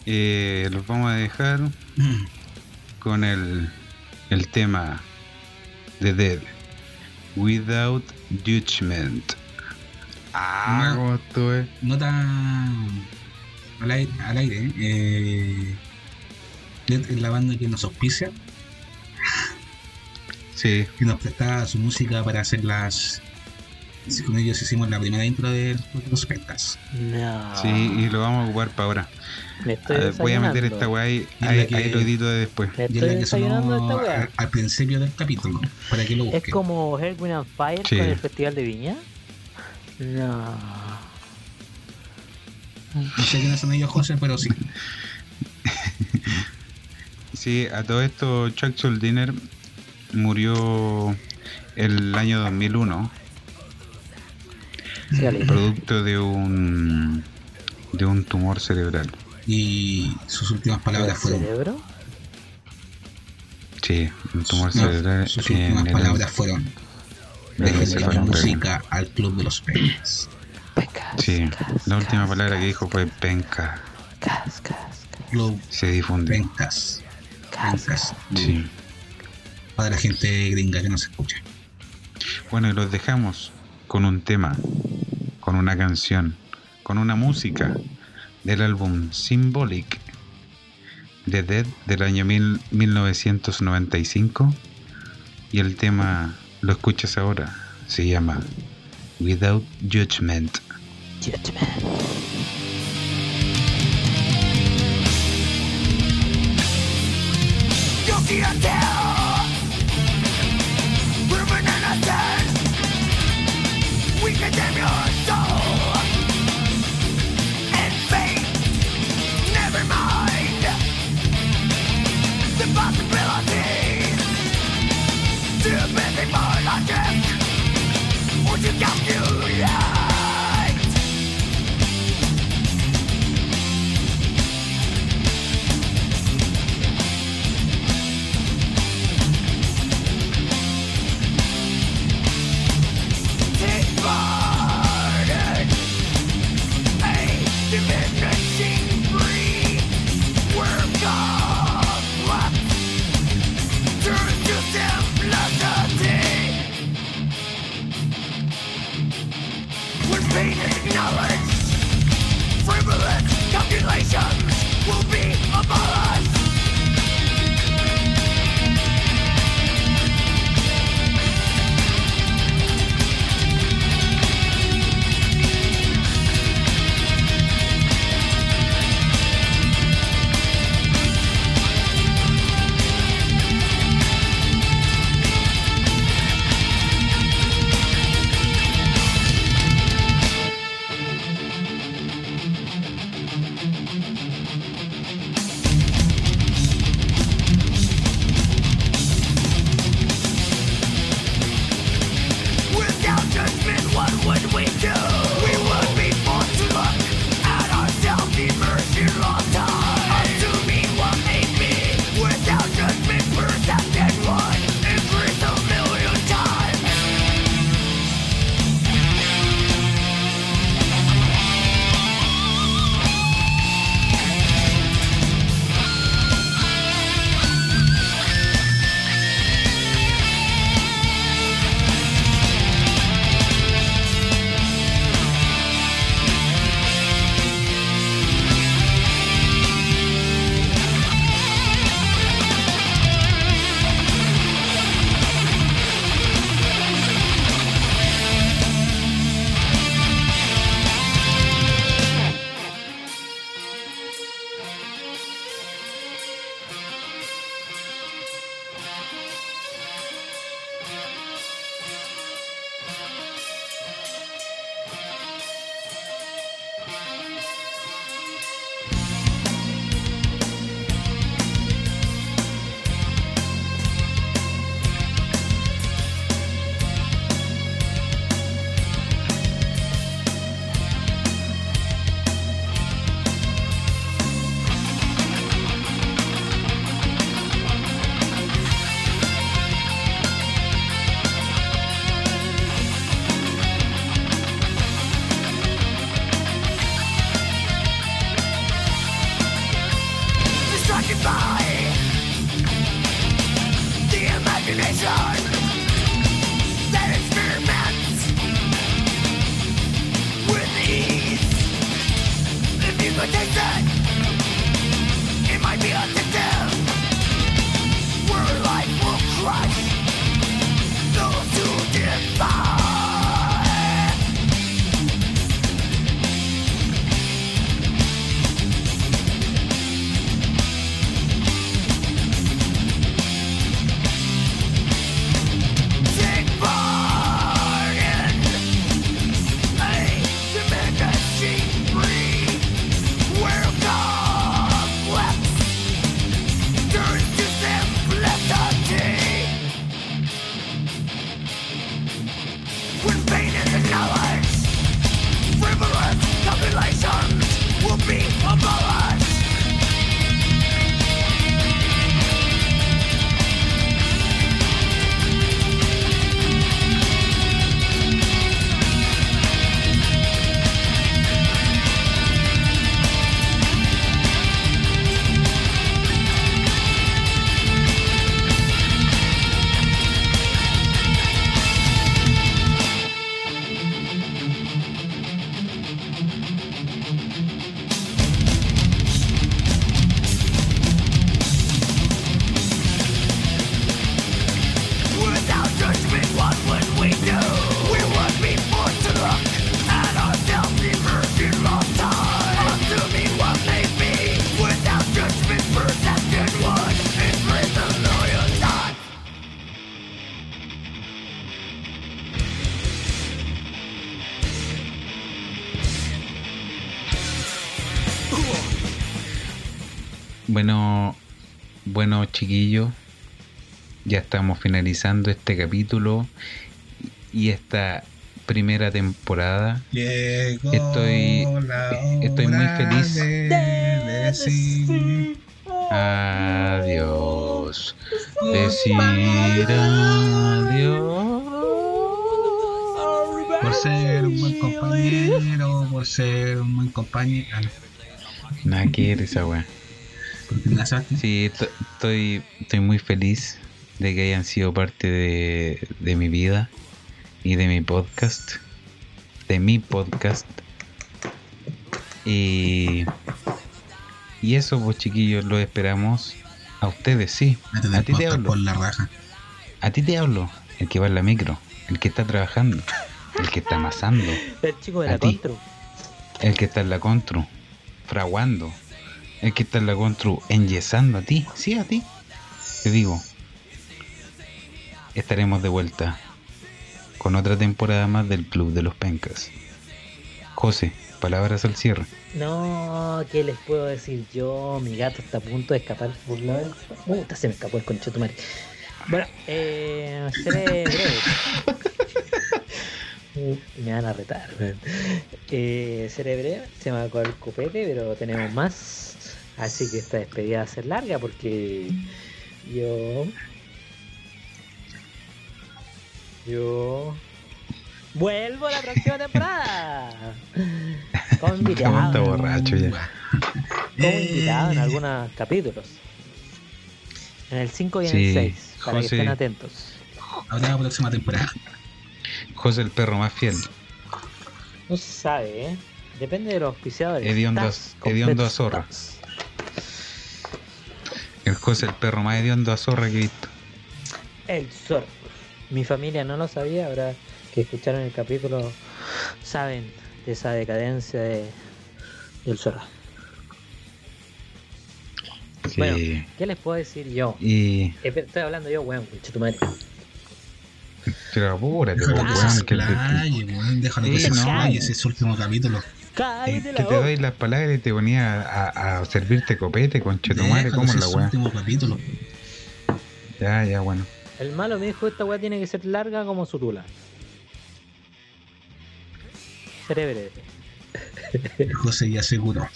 eh, los vamos a dejar con el, el tema de Dead. Without Judgment. Ah, No. cómo estuve. Nota al aire, al aire eh, es la banda que nos auspicia, Sí, que nos presta su música para hacer las. sí, Con ellos hicimos la primera intro de los Pentas. No. sí, y lo vamos a ocupar para ahora. Me estoy Ah, voy a meter esta weá ahí, Y ahí, que- ahí lo edito de después. Me Y es la que sonó al principio del capítulo, para que lo busquen. Es como Hellwind and Fire Sí. con el Festival de Viña. No. No sé quiénes son ellos, José, pero sí. Sí, a todo esto, Chuck Schuldiner murió el año 2001, Sí, producto de un de un tumor cerebral. Y sus últimas ¿El palabras fueron. cerebro? Sí, un tumor no, cerebral sus últimas el- palabras fueron. el Déjenle la música al club de los Pentas. Pecas, Sí, cas, la última cas, palabra que dijo fue penca, Cas, cas, Club se difunde. Pentas. cas, Pentas. Sí. Para la gente gringa que nos escucha. Bueno, y los dejamos con un tema, con una canción, con una música del álbum Symbolic de Dead del año mil- 1995 y el tema lo escuchas ahora, se llama without judgment. Judgment. We're bananas, we condemn your soul. Chiquillos, ya estamos finalizando este capítulo y esta primera temporada. Llegó Estoy- la estoy muy feliz. de Adiós. Decir adiós. por ser un buen compañero, por ser un buen compañero. Nada que esa weá. Sí, to- estoy, estoy muy feliz de que hayan sido parte de, de mi vida y de mi podcast. De mi podcast. Y, y eso, pues chiquillos, lo esperamos a ustedes, sí. Métete A ti te hablo. por la raja. A ti te hablo. El que va en la micro. El que está trabajando. El que está amasando. El chico de A la ti. contro. El que está en la contru. Fraguando. El que está en la contru enyesando a ti. Sí, a ti. Te digo. Estaremos de vuelta con otra temporada más del Club de los Pencas. José, palabras al cierre. No, ¿qué les puedo decir yo? Mi gato está a punto de escapar por la. Puta, se me escapó el conchetumare. Bueno, eh, seré breve. Uh, me van a retar. Eh, seré breve, se me acabó el copete, pero tenemos más. Así que esta despedida va a ser larga porque yo. Yo. Vuelvo la próxima temporada. Con invitado. ¿Cómo está borracho ya? Como invitado en algunos capítulos. En el 5 y en Sí, el 6. Para José. que estén atentos. Ahora la próxima temporada. José el perro más fiel. No se sabe, ¿eh? Depende de los auspiciadores. Hediondo a- zorra. estás. El José el perro más hediondo a zorra que he visto. El zorro. Mi familia no lo sabía, ahora que escucharon el capítulo saben de esa decadencia de, del zorro. Sí. Bueno, ¿qué les puedo decir yo? Y. Estoy hablando yo, weón, tu madre. Pero apúrate, Déjalo po, que weón, que el- explaye, weón. Déjalo que se. Ese es su último capítulo. Cállate que la te doy las palabras y te ponía a, a servirte copete, conchetumare, Déjalo, ¿cómo la weá? último capítulo. Ya, ya, bueno. El malo me dijo esta weá tiene que ser larga como su tula. Seré breve. José ya seguro.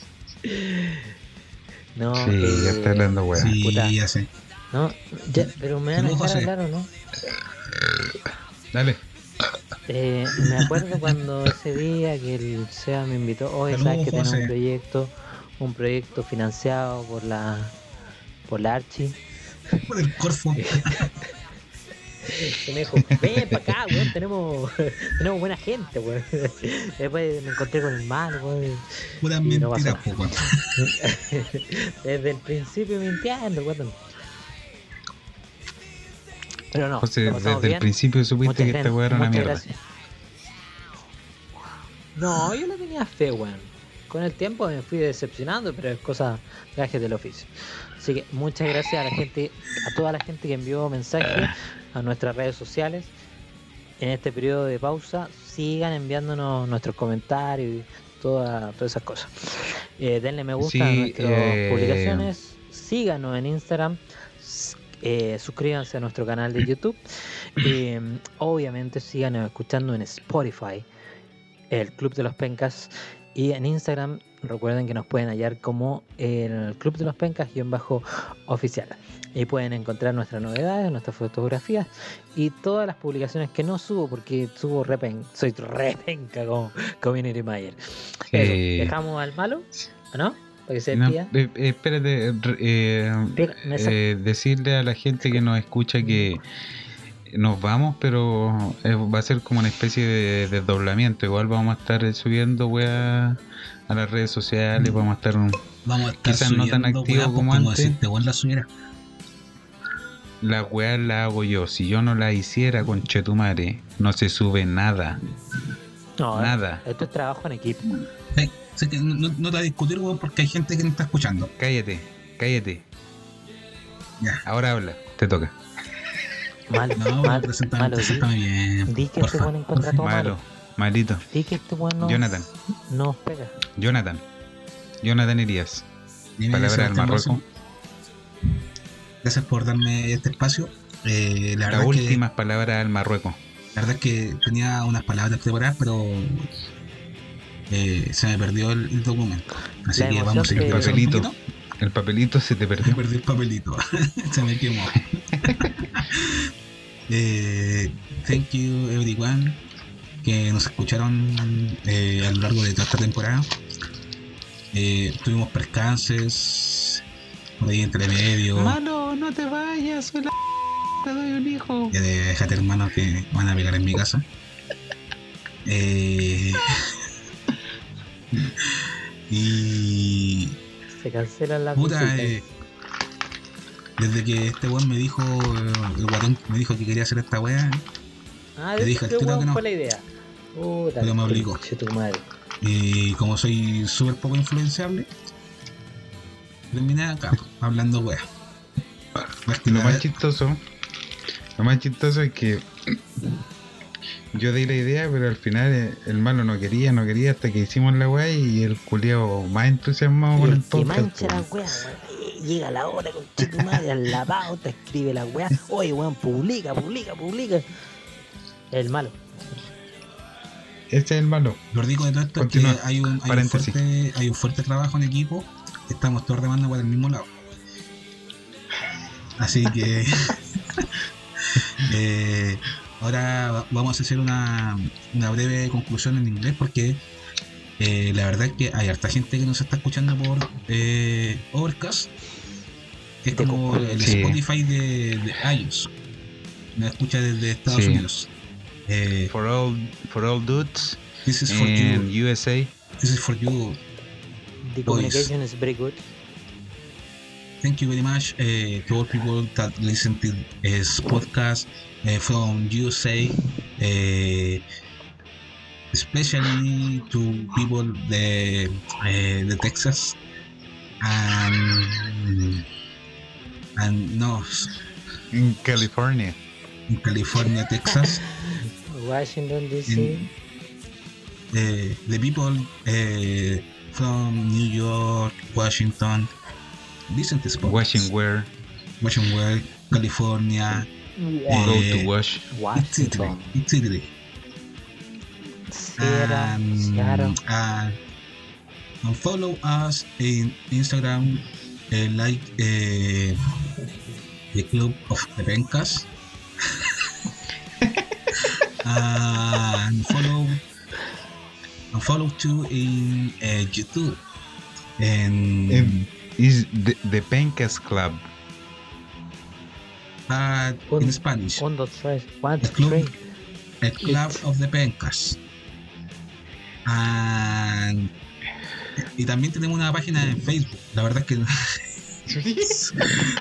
No, Sí, ya eh, está hablando weá. Sí, puta. ya sé. No, ya, pero me van a dejar José. hablar o no. Dale. Eh, me acuerdo cuando ese día que el SEA me invitó, hoy sabes que tenemos un proyecto, un proyecto financiado por la por la Archi. Por el Corfo. Me dijo, ven para acá, weón, tenemos, tenemos buena gente, weón. Después me encontré con el malo, weón. Pura no mentira, weón. Desde el principio mintiendo, weón. Pero no, José, desde el principio supiste Muchas que esta weá era una mierda. gracias. No, yo le tenía fe, weón. Con el tiempo me fui decepcionando, pero es cosa gajes del oficio. Así que muchas gracias a la gente, a toda la gente que envió mensajes a nuestras redes sociales. En este periodo de pausa, sigan enviándonos nuestros comentarios y toda- todas esas cosas. Eh, denle me gusta a nuestras eh, publicaciones, síganos en Instagram, eh, suscríbanse a nuestro canal de YouTube. Eh, obviamente sigan escuchando en Spotify, el Club de los Pencas. Y en Instagram, recuerden que nos pueden hallar como el Club de los Pencas y en bajo oficial. Y pueden encontrar nuestras novedades, nuestras fotografías y todas las publicaciones que no subo porque subo repen, soy repenca como Community Mayer. Eh, Dejamos al malo, ¿o no? Para que se No, despida. eh, eh, espérate, eh, eh, decirle a la gente que nos escucha que nos vamos, pero va a ser como una especie de desdoblamiento. Igual vamos a estar subiendo weá a las redes sociales, Mm. vamos a estar un- Vamos a estar Quizás no tan subiendo, activo weá, como pues, antes. weón la subiera. las weas las hago yo. Si yo no la hiciera con Chetumare, no se sube nada. No, nada. Esto es trabajo en equipo. Sí, sé que no, no te a discutir, weón, porque hay gente que no está escuchando. Cállate, cállate. Ya. Ahora habla, te toca. Malo, No, malo, preséntame, malo. Preséntame bien. di que este weón encuentra todo Malo, malo. malito. Di que este weón no, Jonathan, nos pega. Jonathan. Jonathan Irías. Dime, Palabra del Marruecos. Gracias por darme este espacio. Eh, la, Las que, últimas palabras al Marruecos. la verdad es que tenía unas palabras preparadas, pero eh, se me perdió el, el documento. Así La que vamos a ir El papelito. El papelito se te Me perdió. perdí el papelito. se me quemó. eh, thank you everyone que nos escucharon eh, a lo largo de toda esta temporada. Eh, tuvimos percances por ahí entre medio. Malo, no te vayas, soy la te doy un hijo. De déjate hermano que van a pegar en mi casa. Eh, y Se cancelan las puta, eh, desde que este weón me dijo, eh, el guatón me dijo que quería hacer esta weá, ah, le dije al este tiro weón que no. fue la idea. Puta, Pero me obligó. conche tu madre. y como soy súper poco influenciable, terminé acá hablando weá. Lo más chistoso, lo más chistoso es que yo di la idea, pero al final eh, el malo no quería, no quería hasta que hicimos la weá y el culiao más entusiasmado con el el que podcast. mancha la weá. Eh, Llega la hora, con tu madre, al la pauta, escribe la weá. Oye, weón, publica, publica, publica. El malo. Ese es el malo. Lo rico de todo esto es que Continúa. hay un, hay, un fuerte, hay un fuerte trabajo en equipo. Estamos todos remando para el mismo lado. Así que eh, ahora va- vamos a hacer una, una breve conclusión en inglés porque eh, la verdad es que hay harta gente que nos está escuchando por eh, Overcast. que Es como el Sí. Spotify de, de iOS. Nos escucha desde Estados Sí. Unidos. Eh, For all, for all dudes this is for in you. USA. This is for you. The Boys. communication is very good. Thank you very much uh, to all people that listen to this podcast from USA, uh, especially to people the uh, the Texas and and no In California. in California, Texas, Washington DC. In- eh, the people eh, from New York, Washington, listen to Spotify. Washington, Washington, California, go eh, to wash. Washington. etc. Sierra, and, Seattle. and, and follow us in Instagram, eh, like eh, the Club of the Pencas. and follow and follow too in uh, YouTube. And In- Is the, the Pencas Club. But in Spanish, tres. One, the two, Club, three. el Club of the Pencas. And, y también tenemos una página en Facebook. La verdad es que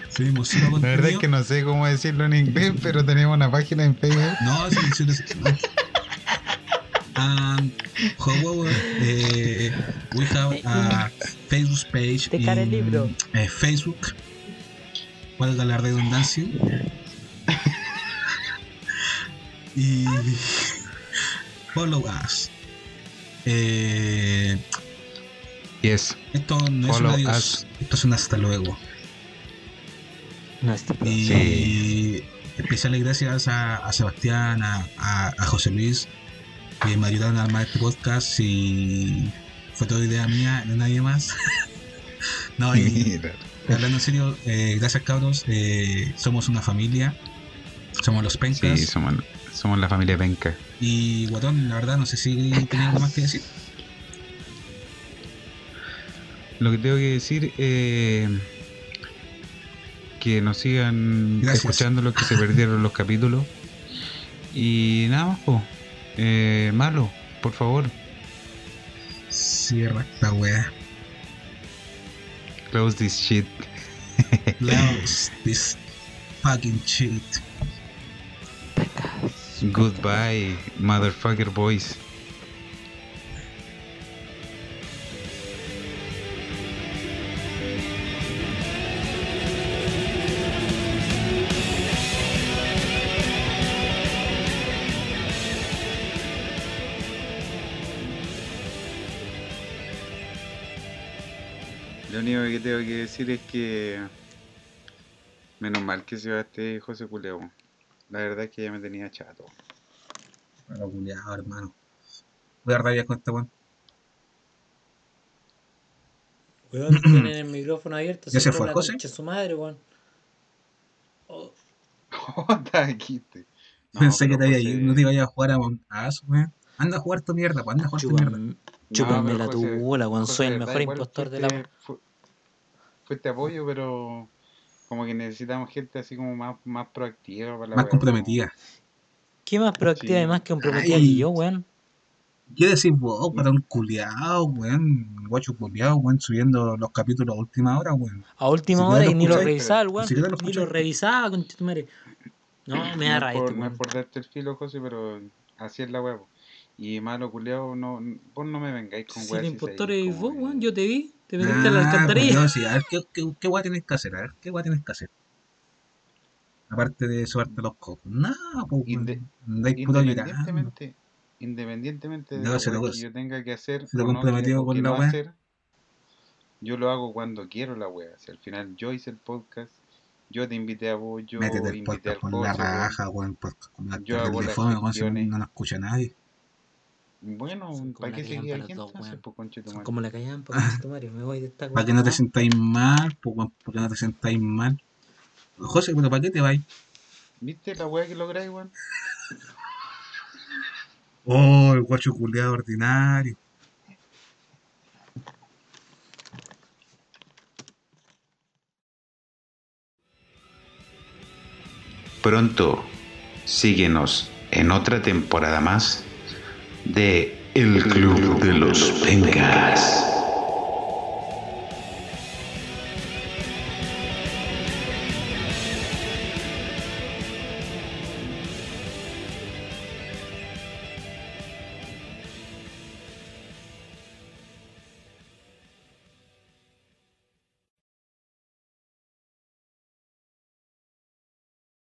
subimos cero La verdad es que no sé cómo decirlo en inglés, pero tenemos una página en Facebook. No, sí, sí, sí, sí. And however, eh, we have a Facebook page Te cara el libro. eh, Facebook. Valga la redundancia. y follow us. Eh, Yes. esto no es un adiós, us. esto es un hasta luego. No, Y Sí. especiales gracias a, a Sebastián, a, a- a José Luis, que me ayudaron a armar este podcast y fue toda idea mía, de nadie más. no, y. hablando en serio, eh, gracias cabros, eh, somos una familia, somos los pencas. Sí, somos, somos la familia Penca. Y Guatón, la verdad, no sé si tenía algo más que decir. Lo que tengo que decir eh, que nos sigan Gracias. escuchando los que se perdieron los capítulos. Y nada más, po. Eh, malo, por favor, Cierra esta wea. Close this shit. Close this fucking shit. Goodbye, motherfucker boys. Que tengo que decir es que menos mal que se va este José Culeo. La verdad es que ya me tenía chato. Pero culiao, hermano. Voy a rabia con esta weón. Weón, tienen el micrófono abierto. ¿Ya se fue, José? su madre, weón. Oh, aquí. te- No, Pensé que te había ido, no te ibas a jugar a Montazo, weón. Anda a jugar tu mierda, pues anda a jugar tu mierda. chúpame, la José- tula, weón. Soy el mejor impostor de la fuiste- fu- Fuiste apoyo, pero como que necesitamos gente así como más, más proactiva para la Más comprometida. ¿Qué más proactiva Sí. y más que comprometida Ay. que yo, weón? ¿Qué decís vos, un culiao, weón? Guacho culiao, weón, subiendo los capítulos a última hora, weón. A última hora y ni lo revisaba weón. Ni lo revisaba, con tu madre. No, me da no, rabia es por, este no es weón. por darte el filo, José, pero así es la huevo. Y malo culeado, no, vos no me vengáis con Si weas el impostor Como vos, weón. Yo te vi. Te metiste a la Ah, alcantarilla. pues, sí, a ver, ¿qué, qué, qué weá tienes que hacer? A ver, ¿qué weá tienes que hacer? Aparte de sobarte los cocos. Nada, pues. Inde-. Independientemente, independientemente de No, lo que yo tenga que hacer Se lo o no comprometió que- con que la no wea. hacer, yo lo hago cuando quiero la wea. Si al final yo hice el podcast, yo te invité a vos, yo Métete el invité al con la raja, weón. Con la Yo hago las no, no nos escucha nadie. Bueno, ¿para qué tu Son madre. como la callan para Mario. Me voy de esta Para que no te sentáis mal, pues, weón, para que no te sentáis mal. José, pero ¿para qué te vais? ¿Viste la wea que lográis, weón? Oh, el guacho culiado ordinario. Pronto, síguenos en otra temporada más de El Club de los Pencas.